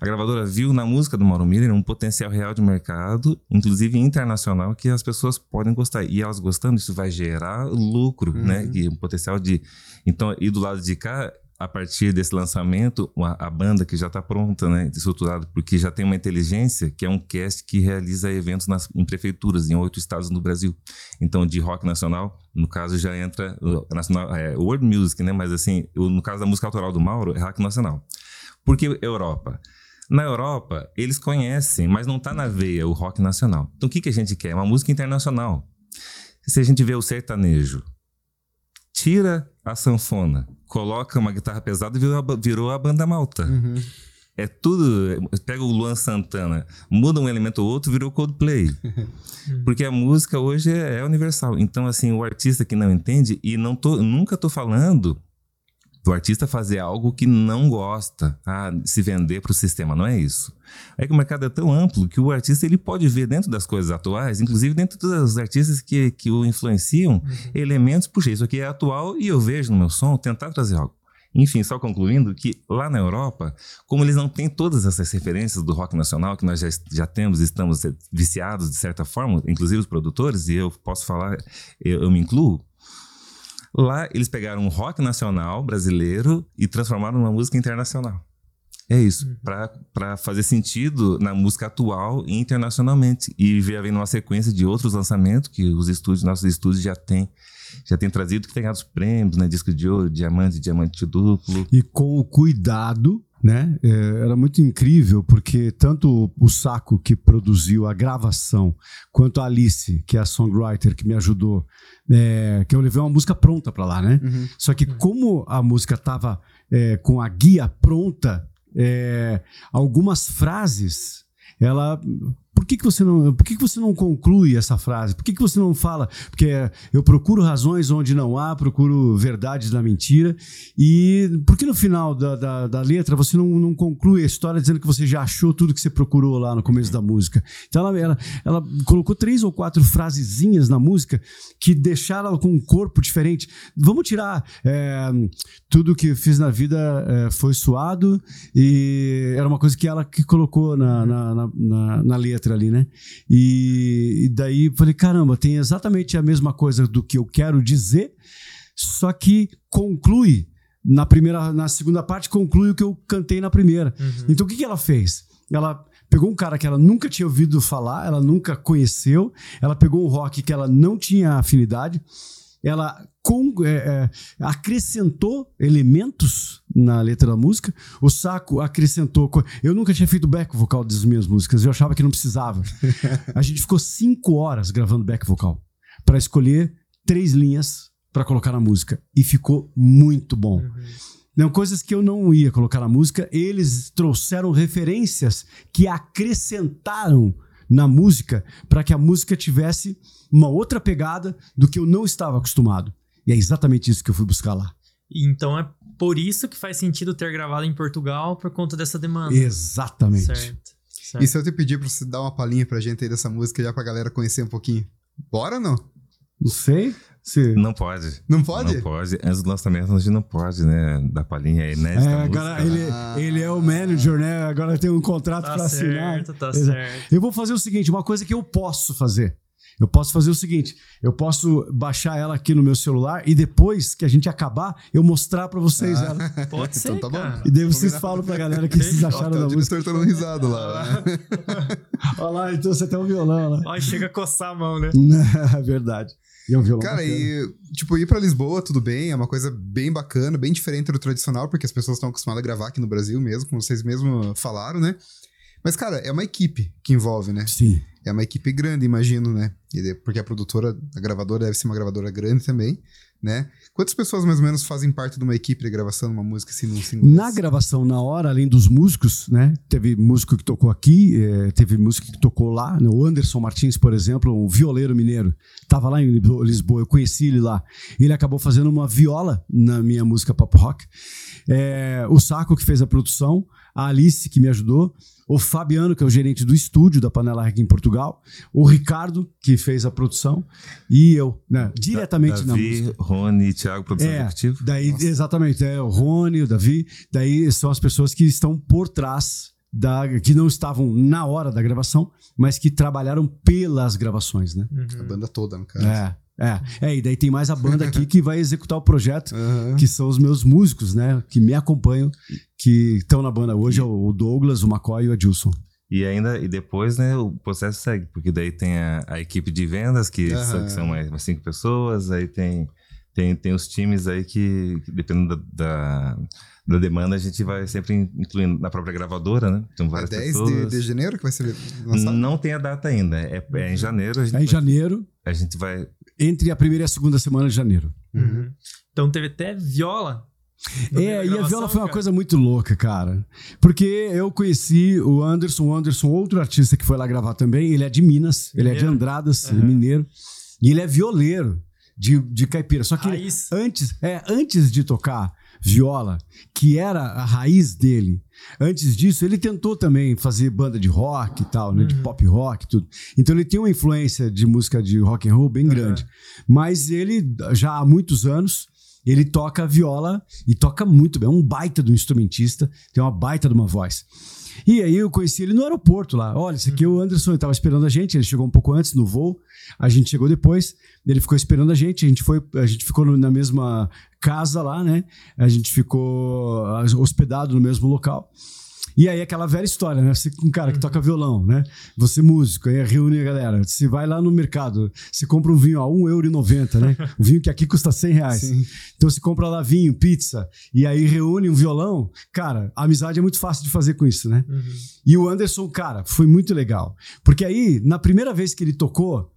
A gravadora viu na música do Mauro Miller um potencial real de mercado, inclusive internacional, que as pessoas podem gostar. E elas gostando, isso vai gerar lucro, uhum. né? E um potencial de. Então, e do lado de cá, a partir desse lançamento, a, a banda que já está pronta, né, estruturada, porque já tem uma inteligência, que é um cast que realiza eventos nas, em prefeituras, em oito estados no Brasil. Então, de rock nacional, no caso já entra nacional, é, world music, né, mas assim, no caso da música autoral do Mauro, é rock nacional. Por que Europa? Na Europa, eles conhecem, mas não está na veia o rock nacional. Então o que, que a gente quer? Uma música internacional. Se a gente vê o sertanejo, tira a sanfona, coloca uma guitarra pesada e virou a, virou a banda malta. Uhum. É tudo. Pega o Luan Santana, muda um elemento ou outro, virou Coldplay. Porque a música hoje é, é, universal. Então, assim, o artista que não entende, e não tô, nunca tô falando do artista fazer algo que não gosta, ah, se vender para o sistema, não é isso. É que o mercado é tão amplo que o artista ele pode ver dentro das coisas atuais, inclusive dentro dos artistas que, que o influenciam, uhum. elementos, puxa, isso aqui é atual e eu vejo no meu som tentar trazer algo. Enfim, só concluindo que lá na Europa, como eles não têm todas essas referências do rock nacional que nós já, já temos, estamos viciados de certa forma, inclusive os produtores, e eu posso falar, eu, eu me incluo, Lá eles pegaram um rock nacional brasileiro e transformaram numa música internacional. É isso, uhum. para fazer sentido na música atual e internacionalmente. E já vem uma sequência de outros lançamentos que os estúdios, nossos estúdios já têm já tem trazido, que tem ganhado os prêmios, né? Disco de ouro, diamante, diamante duplo. E com o cuidado né? É, era muito incrível porque tanto o Saco que produziu a gravação quanto a Alice, que é a songwriter que me ajudou, é, que eu levei uma música pronta para lá, né? Uhum. Só que como a música estava é, com a guia pronta, é, algumas frases ela por que, que você não, por que, que você não conclui essa frase? Por que, que você não fala? Porque eu procuro razões onde não há, procuro verdades na mentira. E por que no final da, da, da, letra você não, não conclui a história dizendo que você já achou tudo que você procurou lá no começo da música? Então ela, ela, ela colocou três ou quatro frasezinhas na música que deixaram ela com um corpo diferente. Vamos tirar é, tudo que fiz na vida é, foi suado e era uma coisa que ela que colocou na, na, na, na letra letra ali, né? E, e daí falei, caramba, tem exatamente a mesma coisa do que eu quero dizer, só que conclui na primeira, na segunda parte conclui o que eu cantei na primeira. Uhum. Então o que, que ela fez? Ela pegou um cara que ela nunca tinha ouvido falar, ela nunca conheceu, ela pegou um rock que ela não tinha afinidade ela com, é, é, acrescentou elementos na letra da música. O Saco acrescentou. Eu nunca tinha feito back vocal das minhas músicas, eu achava que não precisava. A gente ficou cinco horas gravando back vocal para escolher três linhas para colocar na música e ficou muito bom. Uhum. Não, coisas que eu não ia colocar na música, eles trouxeram referências que acrescentaram na música para que a música tivesse uma outra pegada do que eu não estava acostumado. E é exatamente isso que eu fui buscar lá. Então é por isso que faz sentido ter gravado em Portugal por conta dessa demanda. Exatamente. Certo. certo. E se eu te pedir pra você dar uma palhinha pra gente aí dessa música já pra galera conhecer um pouquinho? Bora ou não? Não sei. Se... Não pode. Não pode? Não pode. Antes do lançamento a gente não pode, né? Da palhinha aí, né? É, agora ele, ah. ele é o manager, né? Agora tem um contrato tá pra assinar. Tá certo. Eu vou fazer o seguinte: uma coisa que eu posso fazer. Eu posso fazer o seguinte: eu posso baixar ela aqui no meu celular e depois que a gente acabar, eu mostrar para vocês ah, ela. Pode ser. Então tá bom. E daí vocês Combinado. falam pra galera o que vocês acharam da música. O diretor tá dando risado lá. Olha lá, então você tem um violão lá. Olha, chega a coçar a mão, né? É verdade. E é um violão Cara, bacana. e tipo, ir pra Lisboa, tudo bem, é uma coisa bem bacana, bem diferente do tradicional, porque as pessoas estão acostumadas a gravar aqui no Brasil mesmo, como vocês mesmos falaram, né? Mas, cara, é uma equipe que envolve, né? Sim. É uma equipe grande, imagino, né? Porque a produtora, a gravadora deve ser uma gravadora grande também, né? Quantas pessoas mais ou menos fazem parte de uma equipe de gravação de uma música assim num single? Na gravação, na hora, além dos músicos, né? Teve músico que tocou aqui, é, teve músico que tocou lá. Né? O Anderson Martins, por exemplo, um violeiro mineiro, tava lá em Lisboa, eu conheci ele lá. Ele acabou fazendo uma viola na minha música pop rock. É, o Saco que fez a produção, a Alice que me ajudou o Fabiano, que é o gerente do estúdio da Panela aqui em Portugal, o Ricardo, que fez a produção, e eu, né, diretamente Davi, na música. Rony e Thiago, produção é, executiva. Daí, exatamente, é o Rony, o Davi, daí são as pessoas que estão por trás da, que não estavam na hora da gravação, mas que trabalharam pelas gravações, né? Uhum. A banda toda, no caso. É. É, é, e daí tem mais a banda aqui que vai executar o projeto, uhum. que são os meus músicos, né? Que me acompanham, que estão na banda hoje, e... o Douglas, o McCoy e o Adilson. E ainda, e depois, né, o processo segue, porque daí tem a, a equipe de vendas, que, uhum. são, que são mais, cinco pessoas, aí tem, tem, tem os times aí que, que dependendo da, da, da, demanda, a gente vai sempre incluindo na própria gravadora, né? Tem várias é 10 pessoas. De, de janeiro que vai ser lançado? Não tem a data ainda, é, é em janeiro. é em janeiro. A gente vai entre a primeira e a segunda semana de janeiro. Uhum. Então teve até viola. É, e a viola foi uma cara. coisa muito louca, cara. Porque eu conheci o Anderson, o Anderson, outro artista que foi lá gravar também. Ele é de Minas, mineiro. ele é de Andradas, uhum. mineiro. E ele é violeiro de, de caipira. Só que ele, antes, é, antes de tocar viola, que era a raiz dele. Antes disso, ele tentou também fazer banda de rock e tal, né? Uhum. De pop rock e tudo. Então ele tem uma influência de música de rock and roll bem grande. Uhum. Mas ele, já há muitos anos, ele toca viola e toca muito bem. É um baita do instrumentista, tem uma baita de uma voz. E aí eu conheci ele no aeroporto lá. Olha, esse aqui é o Anderson, ele estava esperando a gente, ele chegou um pouco antes no voo, a gente chegou depois, ele ficou esperando a gente, a gente foi, a gente ficou na mesma casa lá, né? A gente ficou hospedado no mesmo local. E aí aquela velha história, né? Você um cara que toca violão, né? Você músico, aí reúne a galera. Você vai lá no mercado, você compra um vinho a R$1,90, né? Um vinho que aqui custa 100 reais. Sim. Então você compra lá vinho, pizza, e aí reúne um violão. Cara, a amizade é muito fácil de fazer com isso, né? Uhum. E o Anderson, cara, foi muito legal. Porque aí, na primeira vez que ele tocou,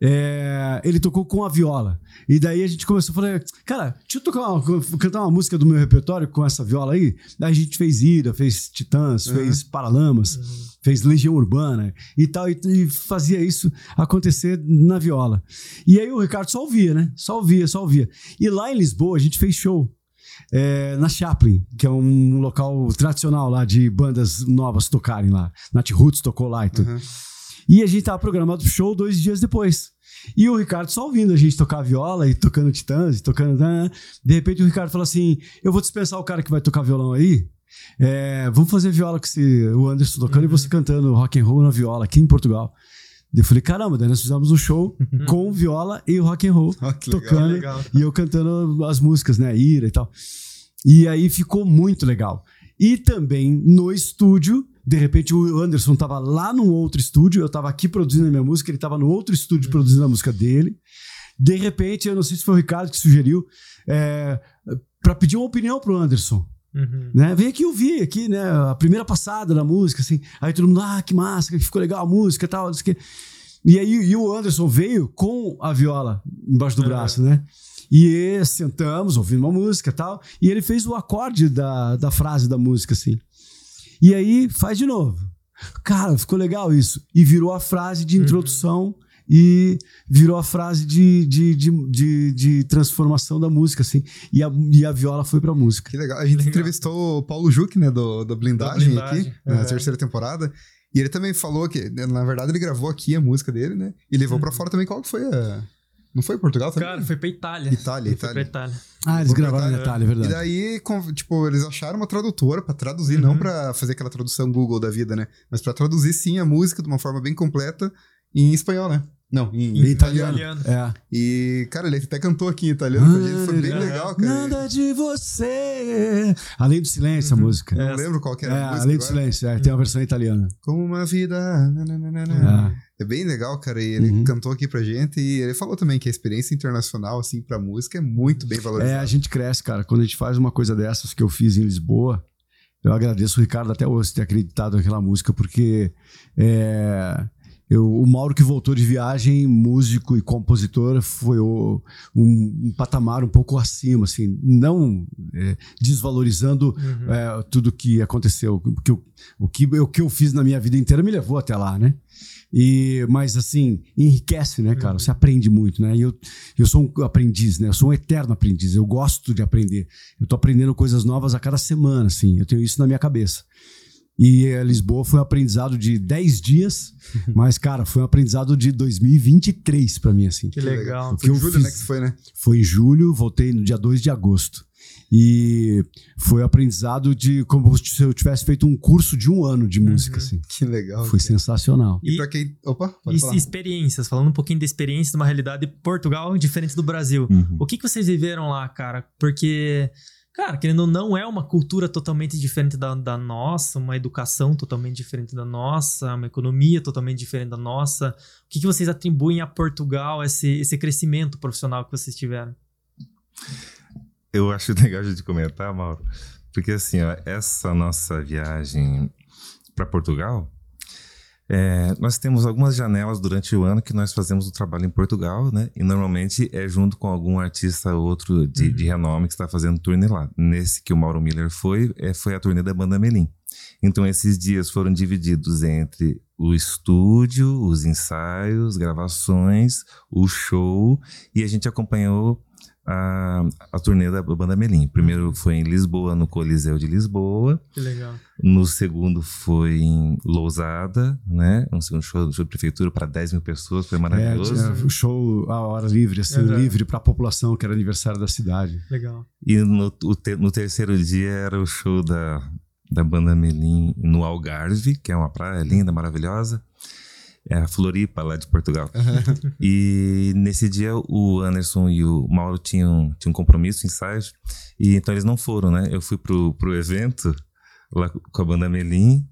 é, ele tocou com a viola. E daí a gente começou a falar, cara, deixa eu tocar uma, cantar uma música do meu repertório com essa viola aí. Daí a gente fez Ira, fez Titãs, uhum. fez Paralamas, uhum. fez Legião Urbana e tal, e, e, fazia isso acontecer na viola. E aí o Ricardo só ouvia, né? Só ouvia, só ouvia. E lá em Lisboa a gente fez show. É, na Chaplin, que é um local tradicional lá de bandas novas tocarem lá. Nat Roots tocou lá e tudo. Uhum. E a gente tava programado pro show dois dias depois. E o Ricardo só ouvindo a gente tocar viola e tocando titãs e tocando. Né? De repente o Ricardo falou assim: Eu vou dispensar o cara que vai tocar violão aí. É, vamos fazer viola com esse, o Anderson tocando uhum. e você cantando rock and roll na viola aqui em Portugal. Eu falei, caramba, daí nós fizemos um show uhum. com viola e rock and roll, oh, tocando legal, legal. e eu cantando as músicas, né, Ira e tal. E aí ficou muito legal. E também no estúdio de repente o Anderson estava lá num outro estúdio, eu estava aqui produzindo a minha música, ele estava no outro estúdio produzindo a música dele. De repente, eu não sei se foi o Ricardo que sugeriu, é, para pedir uma opinião pro Anderson. Uhum. Né? Vem aqui ouvir aqui, né? A primeira passada da música, assim. Aí todo mundo, ah, que massa, que ficou legal a música e tal, o quê. E aí e o Anderson veio com a viola embaixo do Uhum. braço, né? E sentamos, ouvindo uma música e tal. E ele fez o acorde da, da frase da música, assim. E aí faz de novo. Cara, ficou legal isso. E virou a frase de introdução e virou a frase de, de, de, de, de transformação da música, assim. E a, e a viola foi pra música. Que legal. A gente Legal. entrevistou o Paulo Juque, né, do, do Blindagem, Da Blindagem, aqui, na uhum. terceira temporada. E ele também falou que, na verdade, ele gravou aqui a música dele, né? E levou pra fora também. Qual que foi a. Não foi Portugal também? Cara, foi pra Itália. Itália, Ele foi Itália. pra Itália. Ah, eles gravaram cortar, detalhe, é E verdade. daí, com- tipo, eles acharam uma tradutora pra traduzir, Uhum. não pra fazer aquela tradução Google da vida, né? Mas pra traduzir, sim, a música de uma forma bem completa em espanhol, né? Não, em, Em italiano. italiano. É. E, cara, ele até cantou aqui em italiano pra gente, foi bem Aham. legal, cara. Nada de você. Além do silêncio, a música. Eu É, não lembro qual que era a música além do agora. silêncio. é, tem a versão italiana. Como uma vida. nananana. É. É bem legal, cara. E ele Uhum. cantou aqui pra gente e ele falou também que a experiência internacional, assim, pra música é muito bem É, valorizada. a gente cresce, cara. Quando a gente faz uma coisa dessas que eu fiz em Lisboa, eu agradeço o Ricardo até hoje ter acreditado naquela música, porque é, eu, o Mauro que voltou de viagem, músico e compositor, foi o- um, um patamar um pouco acima, assim, não é, desvalorizando Uhum. é, tudo que aconteceu, porque eu- o, que, o que eu fiz na minha vida inteira me levou até lá, né? E, mas assim, enriquece, né, cara? Uhum. Você aprende muito, né? E eu, eu sou um aprendiz, né? Eu sou um eterno aprendiz. Eu gosto de aprender. Eu tô aprendendo coisas novas a cada semana, assim. Eu tenho isso na minha cabeça. E eh, Lisboa foi um aprendizado de 10 dias, mas, cara, foi um aprendizado de 2023 pra mim, assim. Que legal. Foi eu em julho, fiz- né, que foi, né? Foi em julho, voltei no dia 2 de agosto. E foi aprendizado de como se eu tivesse feito um curso de um ano de música, Uhum. assim. Que legal. Foi cara. sensacional. E, E- pra quem. Opa, pode E falar. experiências, falando um pouquinho da experiência de uma realidade de Portugal diferente do Brasil. Uhum. O que, que vocês viveram lá, cara? Porque, cara, querendo ou não, é uma cultura totalmente diferente da, da nossa, uma educação totalmente diferente da nossa, uma economia totalmente diferente da nossa. O que, que vocês atribuem a Portugal, esse, esse crescimento profissional que vocês tiveram? Eu acho legal gente comentar, Mauro, porque assim, ó, essa nossa viagem para Portugal, é, nós temos algumas janelas durante o ano que nós fazemos o trabalho em Portugal, né? E normalmente é junto com algum artista ou outro de, Uhum. de renome que está fazendo turnê lá. Nesse que o Mauro Miller foi, é, foi a turnê da banda Melim. Então esses dias foram divididos entre o estúdio, os ensaios, gravações, o show e a gente acompanhou a, a turnê da banda Melim. Primeiro foi em Lisboa, no Coliseu de Lisboa. Que legal. No segundo foi em Lousada, né? Um segundo show, show de prefeitura para 10 mil pessoas, foi É, maravilhoso. tinha o show a hora livre, assim, Uhum. livre pra população, que era aniversário da cidade. Legal. E no, o te- no terceiro dia era o show da, da banda Melim no Algarve, que é uma praia linda, maravilhosa. É a Floripa, lá de Portugal. e nesse dia o Anderson e o Mauro tinham, tinham um compromisso, ensaios, e então eles não foram, né? Eu fui pro, pro evento lá com a banda Melim,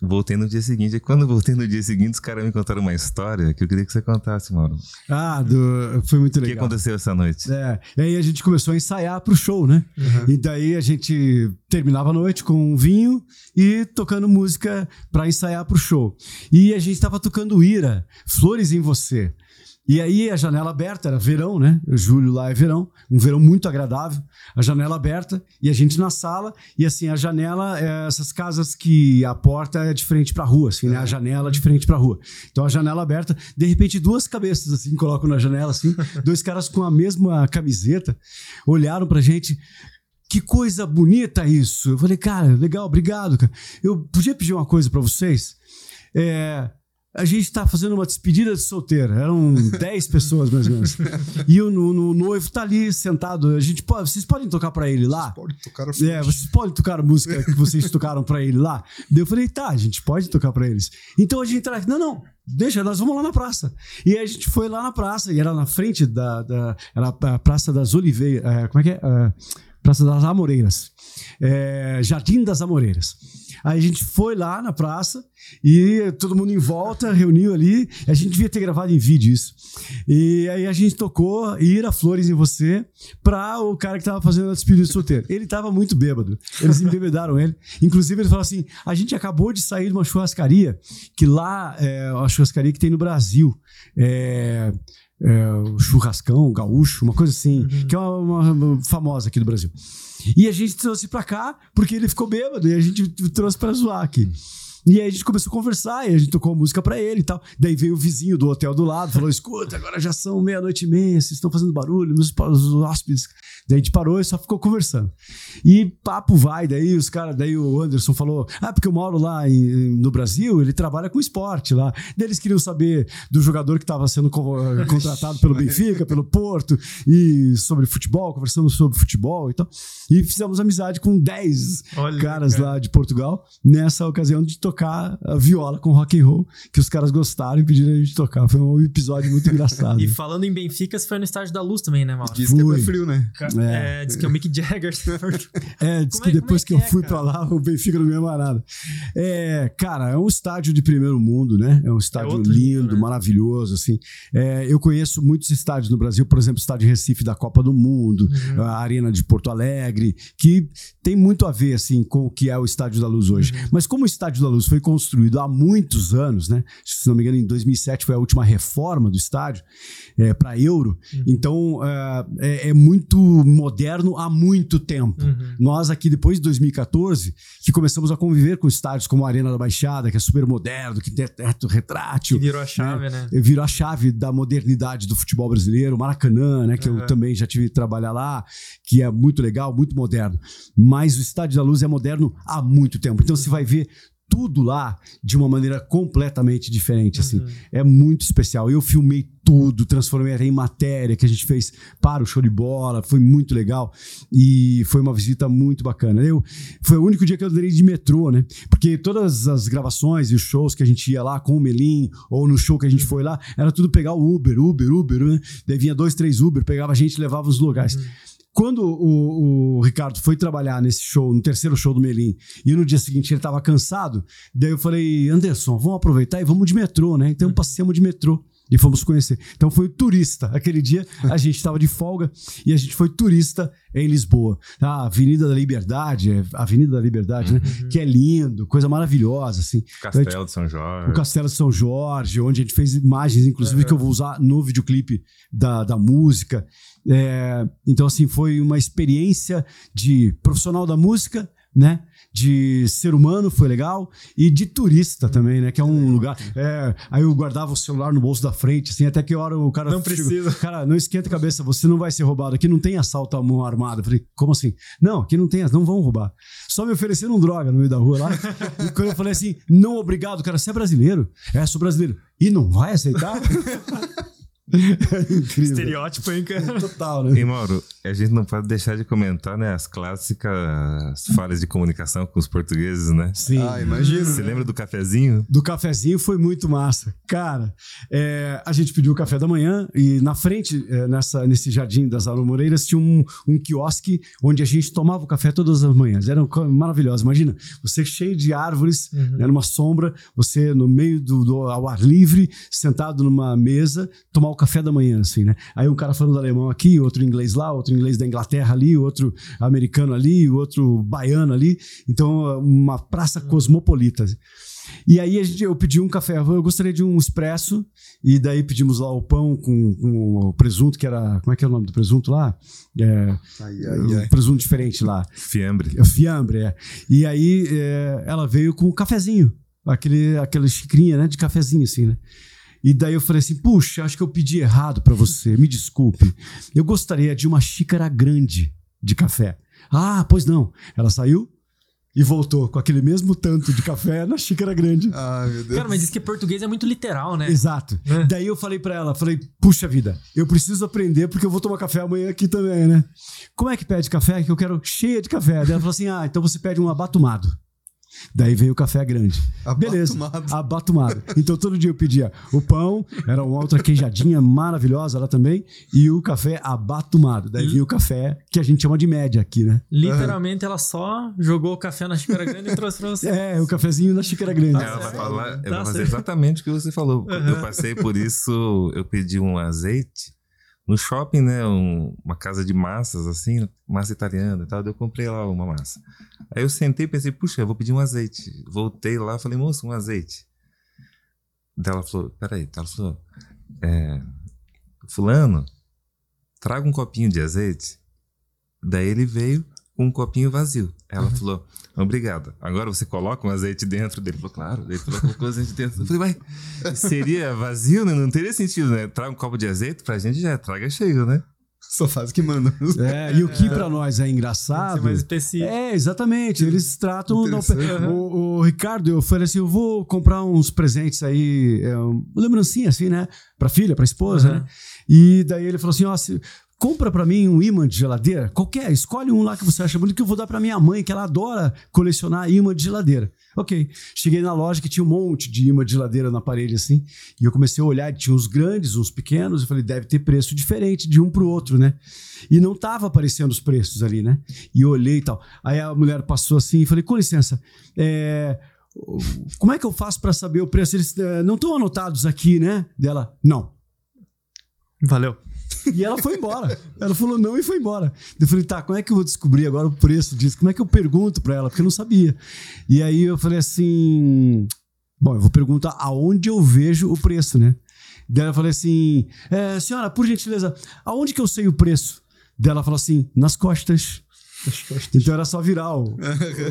voltei no dia seguinte. E quando voltei no dia seguinte, os caras me contaram uma história que eu queria que você contasse, Mauro. Ah, do- foi muito O que legal. aconteceu essa noite? É, e aí a gente começou a ensaiar pro show, né? Uhum. E daí a gente terminava a noite com um vinho e tocando música pra ensaiar pro show. E a gente tava tocando Ira, Flores em Você. E aí a janela aberta, era verão, né? Julho lá é verão, um verão muito agradável. A janela aberta e a gente na sala. E assim, a janela, é essas casas que a porta é de frente pra rua, assim, né? A janela é de frente pra rua. Então a janela aberta, de repente duas cabeças assim colocam na janela, assim, dois caras com a mesma camiseta olharam pra gente. Que coisa bonita isso. Eu falei, cara, legal, obrigado. Cara. Eu podia pedir uma coisa pra vocês? É, a gente tá fazendo uma despedida de solteiro. Eram 10 pessoas, mais ou menos. E o no, no noivo tá ali sentado. A gente pode, vocês podem tocar pra ele lá? Pode tocar a É, vocês podem tocar a música que vocês tocaram pra ele lá? Daí eu falei, tá, a gente pode tocar pra eles. Então a gente tá, não, não, deixa, nós vamos lá na praça. E a gente foi lá na praça, e era na frente da, da era a Praça das Oliveiras, é, como é que é? É, Praça das Amoreiras. É, Jardim das Amoreiras. Aí a gente foi lá na praça e todo mundo em volta, reuniu ali. A gente devia ter gravado em vídeo isso. E aí a gente tocou Ira Flores em Você pra o cara que tava fazendo a despedida de solteiro. Ele tava muito bêbado. Eles embebedaram ele. Inclusive, ele falou assim: a gente acabou de sair de uma churrascaria, que lá é uma churrascaria que tem no Brasil. É. É, o churrascão, gaúcho, uma coisa assim, Uhum. que é uma, uma famosa aqui do Brasil. E a gente trouxe pra cá porque ele ficou bêbado e a gente trouxe pra zoar aqui. E aí a gente começou a conversar e a gente tocou música pra ele e tal. Daí veio o vizinho do hotel do lado, falou: escuta, agora já são meia-noite e meia, vocês estão fazendo barulho, meus os hóspedes. Daí a gente parou e só ficou conversando. E papo vai, daí os caras, daí o Anderson falou: Ah, porque eu moro lá em- no Brasil, ele trabalha com esporte lá. Daí eles queriam saber do jogador que estava sendo co- contratado pelo Benfica, pelo Porto, e sobre futebol, conversamos sobre futebol e tal. E fizemos amizade com 10 Olha, caras cara. lá de Portugal, nessa ocasião de tocar a viola com rock and roll, que os caras gostaram e pediram a gente tocar. Foi um episódio muito engraçado. E falando em Benfica, você foi no estádio da Luz também, né, Mauro? Diz que é pé frio, né? É, diz que é o Mick Jagger. É, diz Como que é- depois é que, que eu é, fui cara? pra lá, o Benfica não mais nada. É, cara, é um estádio de primeiro mundo, né? É um estádio lindo, né? maravilhoso, assim. É, eu conheço muitos estádios no Brasil, por exemplo, o estádio Recife da Copa do Mundo, Uhum. a Arena de Porto Alegre, que tem muito a ver, assim, com o que é o Estádio da Luz hoje. Uhum. Mas como o Estádio da Luz foi construído há muitos anos, né? Se não me engano, em 2007 foi a última reforma do estádio é, para euro. Uhum. Então, é, é- é muito moderno há muito tempo. Uhum. Nós aqui, depois de 2014, que começamos a conviver com estádios como a Arena da Baixada, que é super moderno, que tem teto Que retrátil. virou a chave, né? Virou a chave da modernidade do futebol brasileiro, Maracanã, né? Que eu Uhum. também já tive que trabalhar lá, que é muito legal, muito moderno. Mas o Estádio da Luz é moderno há muito tempo. Então você vai ver tudo lá de uma maneira completamente diferente, assim. Uhum. É muito especial. Eu filmei tudo, transformei até em matéria que a gente fez para o show de bola, foi muito legal e foi uma visita muito bacana. Eu foi o único dia que eu andei de metrô, né? Porque todas as gravações e os shows que a gente ia lá com o Melim ou no show que a gente foi lá, era tudo pegar o Uber, Uber, Uber, né? Daí vinha dois, três Uber, pegava a gente levava os lugares. Quando o, o Ricardo foi trabalhar nesse show, no terceiro show do Melim, e no dia seguinte ele estava cansado, daí eu falei, Anderson, vamos aproveitar e vamos de metrô, né? Então passeamos de metrô e fomos conhecer. Então foi o turista. Aquele dia a gente estava de folga e a gente foi turista em Lisboa. A Avenida da Liberdade, é Avenida da Liberdade, né? Que é lindo, coisa maravilhosa, assim. Castelo de São Jorge. O Castelo de São Jorge, onde a gente fez imagens, inclusive, que eu vou usar no videoclipe da, da música. É, então, assim, foi uma experiência de profissional da música, né? De ser humano, foi legal. E de turista também, né? Que é um lugar. é, aí eu guardava o celular no bolso da frente, assim, até que hora o cara. Não chegou, precisa. Cara, não esquenta a cabeça, você não vai ser roubado. Aqui não tem assalto à mão armada. Eu falei, como assim? Não, aqui não tem, não vão roubar. Só me ofereceram droga no meio da rua lá. e quando eu falei assim, não, obrigado, cara, você é brasileiro? É, sou brasileiro. E não vai aceitar? é. Estereótipo, hein, cara? Total, né? E Mauro, a gente não pode deixar de comentar, né, as clássicas falhas de comunicação com os portugueses, né? Sim. Ah, imagino. Você né? lembra do cafezinho? do cafezinho foi muito massa. Cara, é, a gente pediu o café da manhã e na frente, é, nessa, nesse jardim das Aromoreiras, tinha um, um quiosque onde a gente tomava o café todas as manhãs. Era maravilhoso. Imagina, você cheio de árvores, Uhum. né, numa sombra, você no meio do, do ao ar livre, sentado numa mesa, tomar o café da manhã, assim, né? Aí um cara falando alemão aqui, outro inglês lá, outro inglês da Inglaterra ali, outro americano ali, outro baiano ali. Então, uma praça cosmopolita. E aí a gente, eu pedi um café, eu gostaria de um expresso, e daí pedimos lá o pão com, com o presunto, que era. Como é que é o nome do presunto lá? É, Ai, ai, um ai. presunto diferente lá. Fiambre. É fiambre, é. E aí é, ela veio com um cafezinho, aquele, aquela xicrinha, né, de cafezinho assim, né? E daí eu falei assim, puxa, acho que eu pedi errado pra você, me desculpe. Eu gostaria de uma xícara grande de café. Ah, pois não. Ela saiu e voltou com aquele mesmo tanto de café na xícara grande. Ai, meu Deus. Cara, mas diz que português é muito literal, né? Exato. É. Daí eu falei pra ela, falei, puxa vida, eu preciso aprender porque eu vou tomar café amanhã aqui também, né? Como é que pede café? Que eu quero cheia de café. Daí ela falou assim, ah, então você pede um abatumado. Daí veio o café grande. Beleza. Abatumado. Abatumado. Então todo dia eu pedia o pão, era uma outra queijadinha maravilhosa lá também, e o café abatumado. Daí vinha o café que a gente chama de média aqui, né? Literalmente, ela só jogou o café na xícara grande e trouxe pra você. É, o cafezinho na xícara grande. Tá Ela vai falar, ela Tá vai fazer certo. exatamente o que você falou. Eu passei por isso, eu pedi um azeite no shopping, né? um- uma casa de massas, assim, massa italiana e tal. Eu comprei lá uma massa. Aí eu sentei e pensei, puxa, eu vou pedir um azeite. Voltei lá falei, moço, um azeite. Daí ela falou, peraí, ela falou, é, fulano, traga um copinho de azeite. Daí ele veio um copinho vazio. Ela falou, obrigado. Agora você coloca um azeite dentro dele. Ele falou, claro. Ele colocou o azeite dentro. Eu falei, mas seria vazio, né? Não teria sentido, né? Traga um copo de azeite pra gente já, traga cheio, né? Só faz o que manda. É, e o que pra nós é Tem que ser engraçado. mais específico. É, exatamente. Eles tratam. da- o, o Ricardo, eu falei assim: eu vou comprar uns presentes aí, é, uma lembrancinha assim, né? Pra filha, pra esposa, Uhum. né? E daí ele falou assim: ó, se- compra pra mim um imã de geladeira, qualquer, escolhe um lá que você acha bonito, que eu vou dar pra minha mãe, que ela adora colecionar imã de geladeira. Ok. Cheguei na loja que tinha um monte de imã de geladeira na parede assim, e eu comecei a olhar, tinha uns grandes, uns pequenos, eu falei, deve ter preço diferente de um pro outro, né? E não tava aparecendo os preços ali, né? E eu olhei e tal. Aí a mulher passou assim e falei, com licença, é, como é que eu faço pra saber o preço? Eles eh, não estão anotados aqui, né? Dela, não. Valeu. E ela foi embora. Ela falou não e foi embora. Eu falei, tá, como é que eu vou descobrir agora o preço disso? Como é que eu pergunto pra ela? Porque eu não sabia. E aí eu falei assim: bom, eu vou perguntar aonde eu vejo o preço, né? Daí eu falei assim: "É, senhora, por gentileza, aonde que eu sei o preço? Daí ela falou assim: nas costas. Então era só virar o,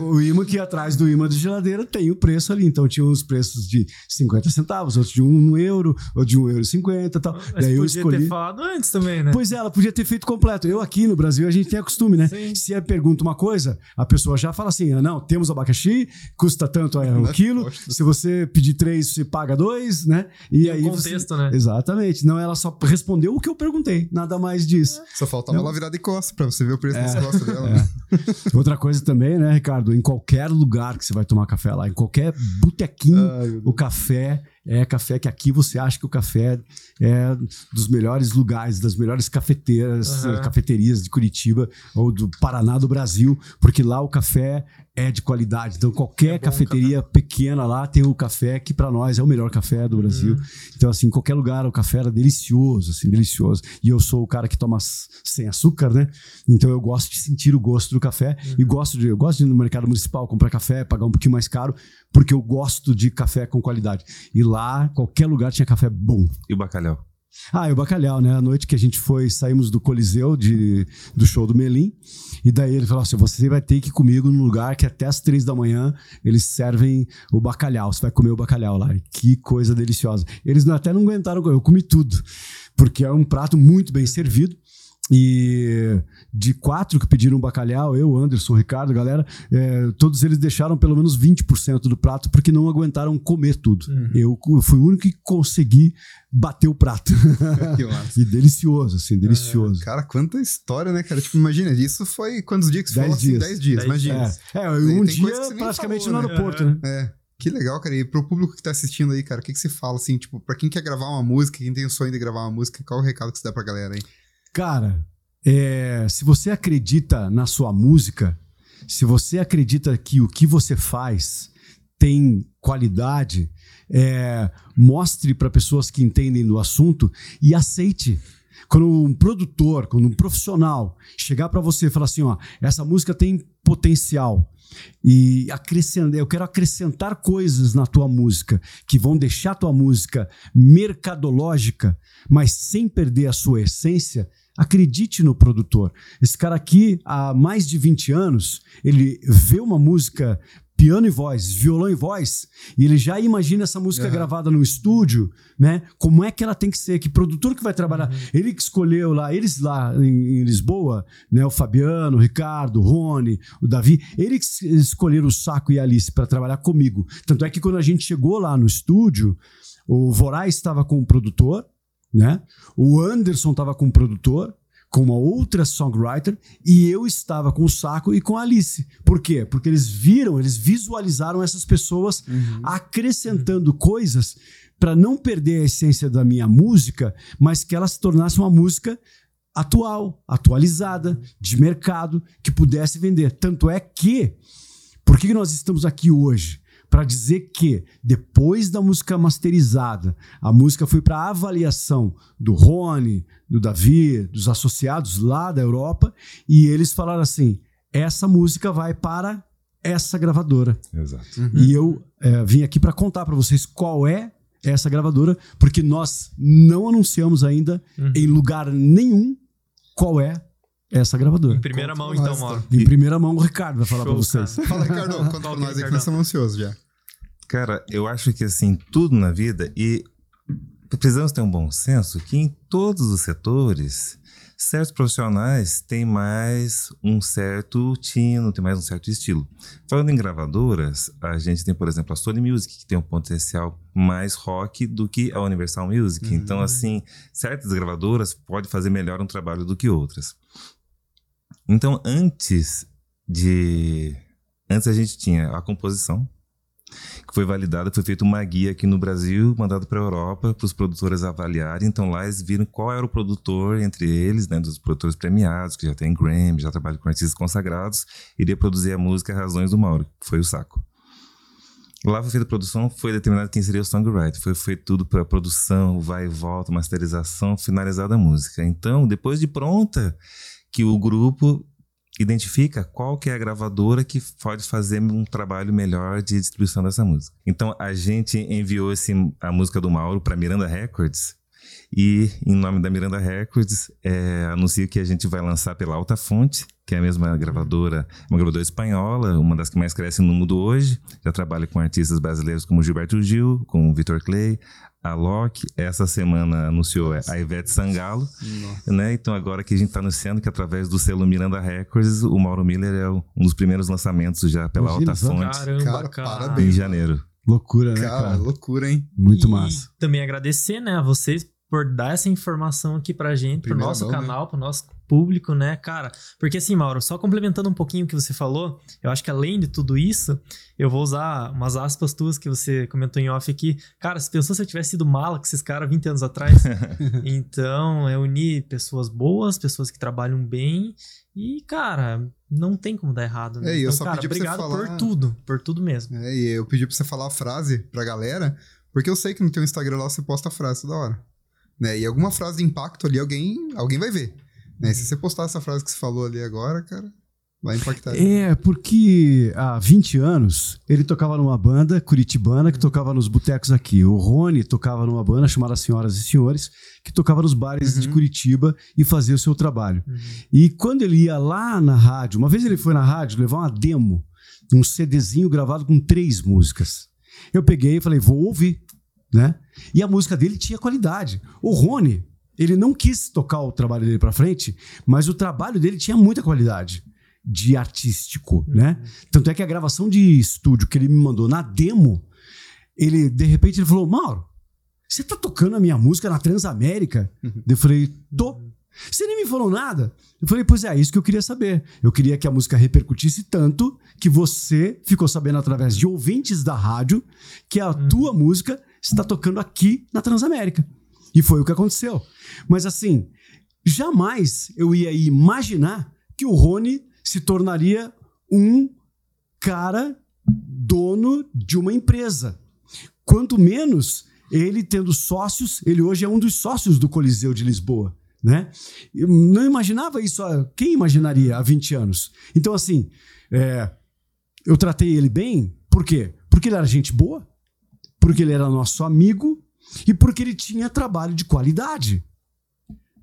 o imã que atrás do imã de geladeira tem o preço ali. Então tinha uns preços de 50 centavos, outros de 1 euro, ou de 1 euro e 50 e tal. Mas Daí eu podia escolhi. ter falado antes também, né? Pois é, ela podia ter feito completo. Eu aqui no Brasil, a gente tem a costume, né? Sim. Se eu pergunta uma coisa, a pessoa já fala assim: ah, não, temos abacaxi, custa tanto é, o Nas quilo. Se você pedir três, você paga dois, né? E Tem um aí contexto, você... né? Exatamente. Não, ela só respondeu o que eu perguntei, nada mais disso. Só faltava Não. ela virar de costas pra você ver o preço das É. costas dela. É. né? Outra coisa também, né, Ricardo? Em qualquer lugar que você vai tomar café lá, em qualquer botequinho, Ai, meu Deus. o café é café que aqui você acha que o café é dos melhores lugares, das melhores cafeteiras, Aham. cafeterias de Curitiba ou do Paraná do Brasil, porque lá o café é de qualidade. Então qualquer É cafeteria pequena lá tem o café que para nós é o melhor café do Brasil. Uhum. Então assim, em qualquer lugar o café era delicioso, assim, delicioso. E eu sou o cara que toma sem açúcar, né? Então eu gosto de sentir o gosto do café e gosto de eu gosto de ir no mercado municipal comprar café, pagar um pouquinho mais caro, porque eu gosto de café com qualidade. E lá, qualquer lugar tinha café bom. E o bacalhau? Ah, e o bacalhau, né? A noite que a gente foi, saímos do Coliseu, de, do show do Melim, e daí ele falou assim: você vai ter que ir comigo num lugar que até as três da manhã eles servem o bacalhau. Você vai comer o bacalhau lá. E que coisa deliciosa. Eles até não aguentaram, eu comi tudo, porque é um prato muito bem servido. E de quatro que pediram bacalhau, eu, Anderson, Ricardo, galera, é, todos eles deixaram pelo menos 20% do prato porque não aguentaram comer tudo. Uhum. Eu cu- fui o único que consegui bater o prato. Que massa. e delicioso, assim, delicioso. Cara, quanta história, né, cara? Tipo, imagina, isso foi quantos dias que você Dez falou assim? dias. 10 dias, Dez imagina. dias. É, é, um dia praticamente falou, no né? aeroporto, né? É. Que legal, cara. E pro público que tá assistindo aí, cara, o que, que você fala, assim, tipo, pra quem quer gravar uma música, quem tem o sonho de gravar uma música, qual o recado que você dá pra galera aí? Cara, é, se você acredita na sua música, se você acredita que o que você faz tem qualidade, é, mostre para pessoas que entendem do assunto e aceite. Quando um produtor, quando um profissional chegar para você e falar assim, ó, essa música tem potencial e eu quero acrescentar coisas na tua música que vão deixar tua música mercadológica, mas sem perder a sua essência, acredite no produtor. Esse cara aqui, há mais de 20 anos, ele vê uma música piano e voz, violão e voz, e ele já imagina essa música Aham. gravada no estúdio, né? Como é que ela tem que ser, que produtor que vai trabalhar. Ele que escolheu lá, eles lá em, em Lisboa, né? O Fabiano, o Ricardo, o Rony, o Davi, eles que es- escolheram o Saco e a Alice para trabalhar comigo. Tanto é que quando a gente chegou lá no estúdio, o Vorais estava com o produtor, né? O Anderson estava com o produtor, com uma outra songwriter e eu estava com o Saco e com a Alice. Por quê? Porque eles viram, eles visualizaram essas pessoas Uhum. acrescentando coisas para não perder a essência da minha música, mas que ela se tornasse uma música atual, atualizada, de mercado, que pudesse vender. Tanto é que, por que nós estamos aqui hoje? Para dizer que, depois da música masterizada, a música foi para avaliação do Rony, do Davi, dos associados lá da Europa, e eles falaram assim: essa música vai para essa gravadora. Exato. E eu é, vim aqui para contar para vocês qual é essa gravadora, porque nós não anunciamos ainda Uhum. em lugar nenhum qual é essa gravadora. Em primeira Conta mão, então, nós, Mauro. Em primeira mão, o Ricardo vai falar para vocês. cara. Fala, Ricardo, conta pra nós aí que nós estamos ansiosos já. Cara, eu acho que assim, tudo na vida e precisamos ter um bom senso que em todos os setores, certos profissionais têm mais um certo tino, tem mais um certo estilo. Falando em gravadoras, a gente tem, por exemplo, a Sony Music, que tem um potencial mais rock do que a Universal Music. Uhum. Então, assim, certas gravadoras podem fazer melhor um trabalho do que outras. Então, antes de. Antes a gente tinha a composição, que foi validada, foi feita uma guia aqui no Brasil, mandada para a Europa, para os produtores avaliarem. Então lá eles viram qual era o produtor entre eles, né, dos produtores premiados, que já tem Grammy, já trabalha com artistas consagrados, iria produzir a música Razões do Mauro, que foi o Saco. Lá foi feita a produção, foi determinado quem seria o songwriter, foi feito tudo para produção, vai e volta, masterização, finalizada a música. Então, depois de pronta, que o grupo identifica qual que é a gravadora que pode fazer um trabalho melhor de distribuição dessa música. Então a gente enviou esse, a música do Mauro para Miranda Records e em nome da Miranda Records é, anuncio que a gente vai lançar pela Alta Fonte, que é a mesma gravadora, uma gravadora espanhola, uma das que mais cresce no mundo hoje. Já trabalha com artistas brasileiros como Gilberto Gil, com Vitor Clay, a Loki. Essa semana anunciou a Ivete Sangalo Nossa. né? Então agora que a gente está anunciando que através do selo Miranda Records, o Mauro Miller é um dos primeiros lançamentos já pela Imagina Alta. Fonte Caramba, Cara, cara. parabéns. em janeiro. Loucura, né, Cara, cara? loucura, hein? Muito E massa. também agradecer, né, a vocês por dar essa informação aqui pra gente, pro Primeira nosso mão, né? canal, pro nosso público, né, cara? Porque assim, Mauro, só complementando um pouquinho o que você falou, eu acho que além de tudo isso, eu vou usar umas aspas tuas que você comentou em off aqui. Cara, se pensou se eu tivesse sido mala com esses caras 20 anos atrás? então, é unir pessoas boas, pessoas que trabalham bem e, cara, não tem como dar errado, né? É, e eu então, só cara, pedi pra você obrigado falar- por tudo, por tudo mesmo. É, e eu pedi pra você falar a frase pra galera, porque eu sei que no teu Instagram lá você posta a frase toda hora. Né? E alguma frase de impacto ali, alguém, alguém vai ver. Né? Se você postar essa frase que você falou ali agora, cara, vai impactar. É, porque há 20 anos ele tocava numa banda curitibana que tocava nos botecos aqui. O Rony tocava numa banda chamada Senhoras e Senhores, que tocava nos bares Uhum. de Curitiba e fazia o seu trabalho. Uhum. E quando ele ia lá na rádio, uma vez ele foi na rádio levar uma demo, um CDzinho gravado com três músicas. Eu peguei e falei, vou ouvir, né? E a música dele tinha qualidade. O Rony, ele não quis tocar o trabalho dele pra frente, mas o trabalho dele tinha muita qualidade de artístico, né? Tanto é que a gravação de estúdio que ele me mandou na demo, ele de repente ele falou: "Mauro, você tá tocando a minha música na Transamérica?" Eu falei: "Tô". Você nem me falou nada. Eu falei, pois é, isso que eu queria saber. Eu queria que a música repercutisse tanto que você ficou sabendo através de ouvintes da rádio que a tua música está tocando aqui na Transamérica. E foi o que aconteceu. Mas assim, jamais eu ia imaginar que o Rony se tornaria um cara dono de uma empresa. Quanto menos ele tendo sócios, ele hoje é um dos sócios do Coliseu de Lisboa, né? Eu não imaginava isso, quem imaginaria há 20 anos? Então, assim, é, eu tratei ele bem, por quê? Porque ele era gente boa, porque ele era nosso amigo e porque ele tinha trabalho de qualidade,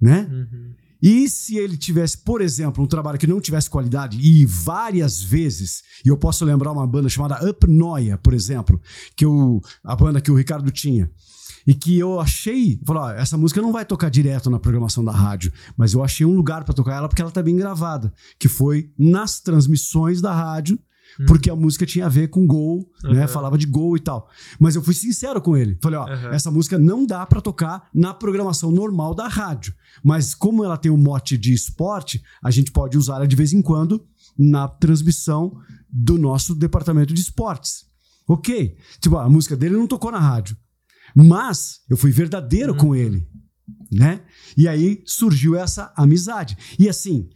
né? Uhum. E se ele tivesse, por exemplo, um trabalho que não tivesse qualidade, e várias vezes, e eu posso lembrar uma banda chamada Up Noia, por exemplo, que eu, a banda que o Ricardo tinha, e que eu achei, falou, ó, essa música não vai tocar direto na programação da rádio, mas eu achei um lugar para tocar ela porque ela tá bem gravada, que foi nas transmissões da rádio porque a música tinha a ver com gol, né? Uhum. Falava de gol e tal. Mas eu fui sincero com ele. Falei, ó, Uhum. essa música não dá pra tocar na programação normal da rádio. Mas como ela tem o mote de esporte, a gente pode usar ela de vez em quando na transmissão do nosso departamento de esportes. Ok. Tipo, a música dele não tocou na rádio. Mas eu fui verdadeiro com ele, né? E aí surgiu essa amizade. E assim,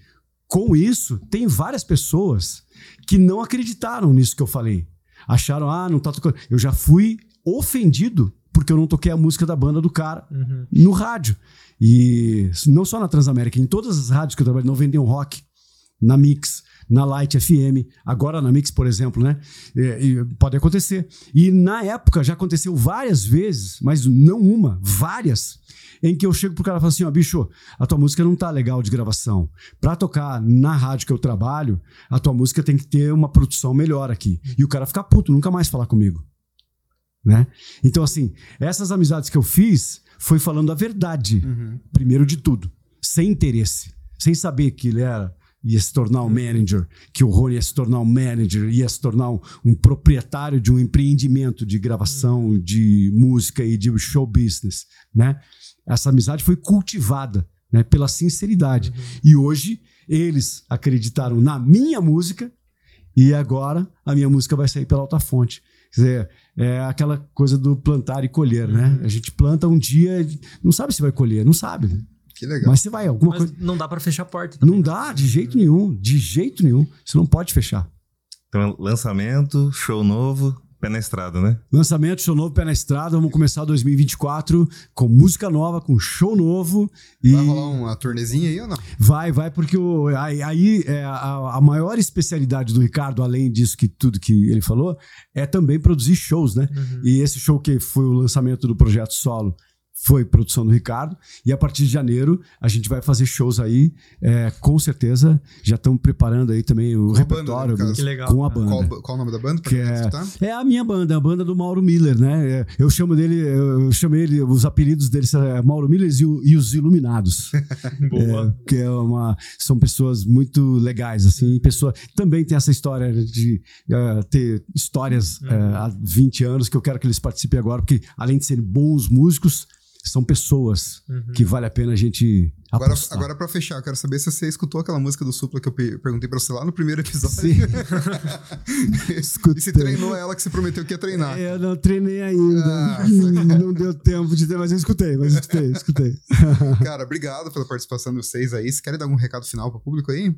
com isso, tem várias pessoas que não acreditaram nisso que eu falei. Acharam, ah, não tá tocando. Eu já fui ofendido porque eu não toquei a música da banda do cara Uhum. no rádio. E não só na Transamérica, em todas as rádios que eu trabalho, 91 Rock, na Mix, na Light FM, agora na Mix, por exemplo, né? É, e pode acontecer. E na época já aconteceu várias vezes, mas não uma, várias, em que eu chego pro cara e falo assim: ó, bicho, a tua música não tá legal de gravação. Pra tocar na rádio que eu trabalho, a tua música tem que ter uma produção melhor aqui. E o cara fica puto, nunca mais falar comigo. Né? Então, assim, essas amizades que eu fiz foi falando a verdade Uhum. primeiro de tudo, sem interesse, sem saber que ele era ia se tornar um manager, que o Rony ia se tornar um manager, ia se tornar um, um proprietário de um empreendimento de gravação, de música e de show business, né? Essa amizade foi cultivada, né, pela sinceridade. E hoje eles acreditaram na minha música e agora a minha música vai sair pela alta fonte. Quer dizer, é aquela coisa do plantar e colher, né? A gente planta um dia, não sabe se vai colher, não sabe. né? Que legal. Mas você vai, alguma Mas coisa. não dá pra fechar a porta também. Não dá, de jeito nenhum. De jeito nenhum. Você não pode fechar. Então, lançamento, show novo, pé na estrada, né? Lançamento, show novo, pé na estrada. Vamos começar 2024 com música nova, com show novo. E Vai rolar uma turnezinha aí ou não? vai, vai, porque o, aí, aí é a, a maior especialidade do Ricardo, além disso que tudo que ele falou, é também produzir shows, né? Uhum. E esse show que foi o lançamento do projeto solo foi produção do Ricardo. E a partir de janeiro a gente vai fazer shows aí, é, com certeza. Já estamos preparando aí também o Com banda, repertório né. Que legal, com a banda. Qual, qual o nome da banda? Que quem é-? É a minha banda, a banda do Mauro Miller, né? É, Eu chamo dele, eu chamei ele, os apelidos dele são é, Mauro Miller e, o- e os Iluminados. Boa. É, que é uma, são pessoas muito legais, assim, pessoa também tem essa história de eh, ter histórias eh, há 20 anos que eu quero que eles participem agora, porque além de serem bons músicos, são pessoas Uhum. que vale a pena a gente Agora, apostar. agora pra fechar, eu quero saber se você escutou aquela música do Supla que eu pe- perguntei pra você lá no primeiro episódio. Sim. e se Escutei. treinou ela que você prometeu que ia treinar. Eu não treinei ainda. Ah. não deu tempo de ter, mas eu escutei, mas eu escutei, escutei. Cara, obrigado pela participação de vocês aí. Vocês querem dar algum recado final pro público aí?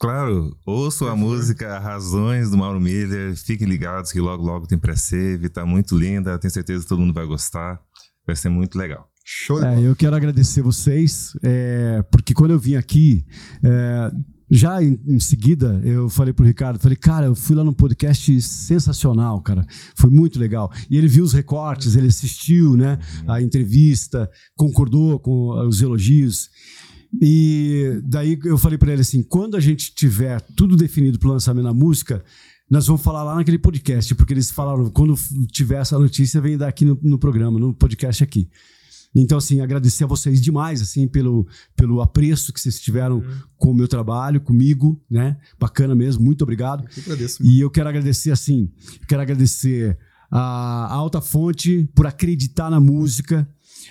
Claro, ouçam a música Razões do Mauro Miller. Fiquem ligados que logo, logo tem pré-save. Tá muito linda. Tenho certeza que todo mundo vai gostar. Vai ser muito legal. Show de É, eu quero agradecer vocês, é, porque quando eu vim aqui, é, já em, em seguida, eu falei pro Ricardo, falei, cara, eu fui lá num podcast sensacional, cara, foi muito legal. E ele viu os recortes, ele assistiu, né, a entrevista, concordou com os elogios. E daí eu falei para ele assim, quando a gente tiver tudo definido pro lançamento da música, nós vamos falar lá naquele podcast, porque eles falaram, quando tiver essa notícia, vem daqui no, no programa, no podcast aqui. Então, assim, agradecer a vocês demais, assim, pelo, pelo apreço que vocês tiveram com o meu trabalho, comigo, né? Bacana mesmo, muito obrigado. Eu agradeço. mano. E eu quero agradecer, assim, quero agradecer a Alta Fonte por acreditar na música,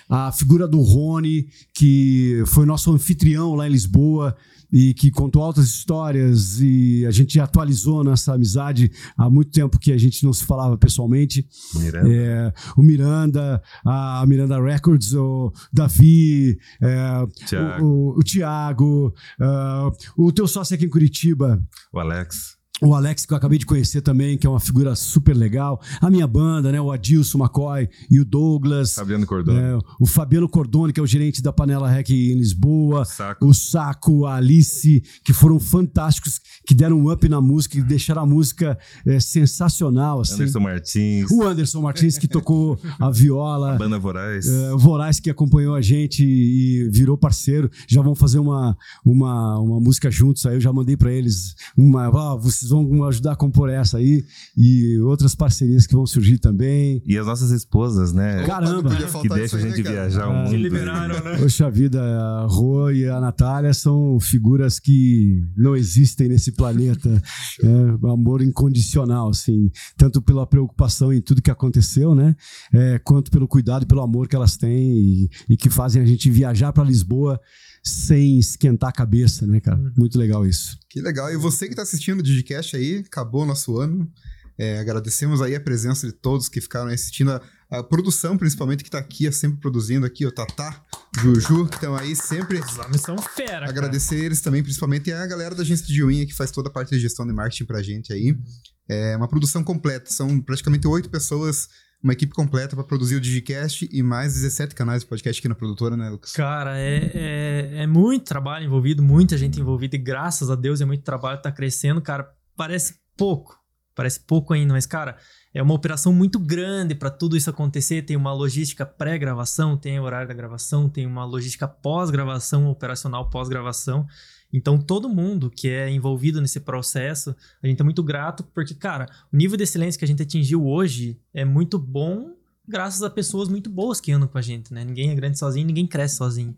a figura do Rony, que foi nosso anfitrião lá em Lisboa e que contou altas histórias e a gente atualizou nossa amizade há muito tempo que a gente não se falava pessoalmente. Miranda. É, o Miranda, a Miranda Records, o Davi, é, Thiago. o, o, o Thiago, ah, o teu sócio aqui em Curitiba, O Alex. O Alex, que eu acabei de conhecer também, que é uma figura super legal. A minha banda, né? O Adilson McCoy e o Douglas. Fabiano Cordone. né, o Fabiano Cordone, que é o gerente da Panela Rec em Lisboa. Saco. O Saco, a Alice, que foram fantásticos, que deram um up na música, que deixaram a música é, sensacional. Assim. Anderson Martins. O Anderson Martins, que tocou a viola. Banda Voraz. É, o Voraz que acompanhou a gente e virou parceiro. Já vão fazer uma, uma, uma música juntos aí. Eu já mandei pra eles uma. ó, vocês vão ajudar a compor essa aí e outras parcerias que vão surgir também. E as nossas esposas, né? Caramba! Que deixam a gente né, viajar o Ah, mundo. Se liberaram, né? Poxa vida, a Rô e a Natália são figuras que não existem nesse planeta. É, amor incondicional, assim. Tanto pela preocupação em tudo que aconteceu, né? É, quanto pelo cuidado e pelo amor que elas têm e, e que fazem a gente viajar para Lisboa sem esquentar a cabeça, né, cara? Muito legal isso. Que legal. E você que tá assistindo o Digicast aí, acabou o nosso ano. É, agradecemos aí a presença de todos que ficaram aí assistindo. A, a produção, principalmente, que tá aqui, é sempre produzindo aqui, o Tatá, Juju, que estão aí sempre. Os homens são fera, cara. Agradecer eles também, principalmente a galera da agência de unha que faz toda a parte de gestão de marketing pra gente aí. É uma produção completa, são praticamente oito pessoas, uma equipe completa pra produzir o Digicast e mais 17 canais de podcast aqui na produtora, né, Lucas? Cara, é, é, é muito trabalho envolvido, muita gente envolvida, e graças a Deus é muito trabalho, tá crescendo, cara. Parece pouco, parece pouco ainda, mas, cara, é uma operação muito grande para tudo isso acontecer. Tem uma logística pré-gravação, tem o horário da gravação, tem uma logística pós-gravação, operacional pós-gravação. Então, todo mundo que é envolvido nesse processo, a gente é muito grato, porque, cara, o nível de excelência que a gente atingiu hoje é muito bom graças a pessoas muito boas que andam com a gente, né? Ninguém é grande sozinho, ninguém cresce sozinho.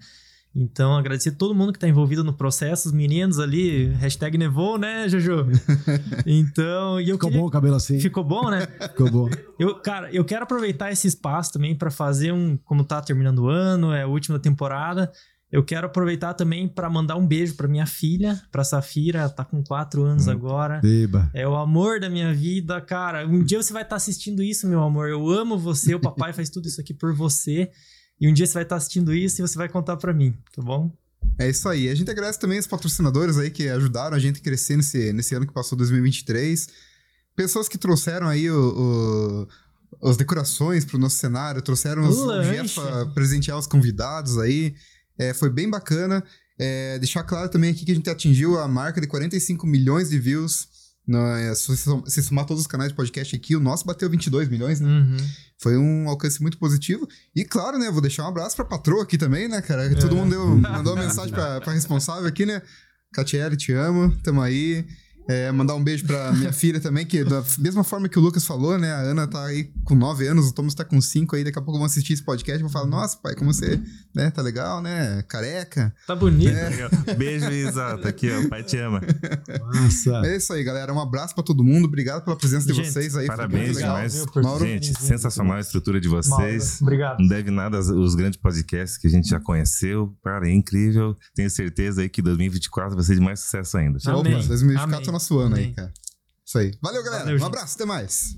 Então, agradecer todo mundo que tá envolvido no processo, os meninos ali, hashtag nevou, né, Jojo? Então, e eu Ficou queria... bom o cabelo assim? Ficou bom, né? Ficou bom. Eu, cara, eu quero aproveitar esse espaço também para fazer um, como tá terminando o ano, é a última temporada. Eu quero aproveitar também para mandar um beijo para minha filha, para Safira, tá com quatro anos agora. Deba. É o amor da minha vida, cara. Um dia você vai estar assistindo isso, meu amor. Eu amo você, o papai faz tudo isso aqui por você. E um dia você vai estar assistindo isso e você vai contar para mim, tá bom? É isso aí. A gente agradece também os patrocinadores aí que ajudaram a gente a crescer nesse, nesse ano que passou 2023. Pessoas que trouxeram aí o, o- as decorações pro nosso cenário, trouxeram os O objetos para presentear os convidados aí. É, foi bem bacana. É, deixar claro também aqui que a gente atingiu a marca de 45 milhões de views. Na, é, se, somar todos os canais de podcast aqui, o nosso bateu 22 milhões, né? Uhum. Foi um alcance muito positivo. E claro, né? Vou deixar um abraço pra patroa aqui também, né, cara? Todo É. mundo deu, mandou uma mensagem pra, pra responsável aqui, né? Catiele, te amo, tamo aí. É, mandar um beijo pra minha filha também, que da mesma forma que o Lucas falou, né? A Ana tá aí com 9 anos, o Thomas tá com 5 aí, daqui a pouco vão assistir esse podcast e vão falar, nossa, pai, como você, né? Tá legal, né? Careca. Tá bonito. É. Beijo, Isa. Tá aqui, ó. O pai te ama. Nossa. É isso aí, galera. Um abraço pra todo mundo. Obrigado pela presença de Gente, vocês aí. Parabéns demais. Mauro? Gente, sensacional a estrutura de vocês. Mauro, Obrigado. Não deve nada aos, aos grandes podcasts que a gente já conheceu. Cara, é incrível. Tenho certeza aí que 2024 vai ser de mais sucesso ainda. Amém. Opa, 2024 é Amém. O nosso ano aí, Amém. cara. Isso aí. Valeu, galera. Valeu, um abraço, até mais.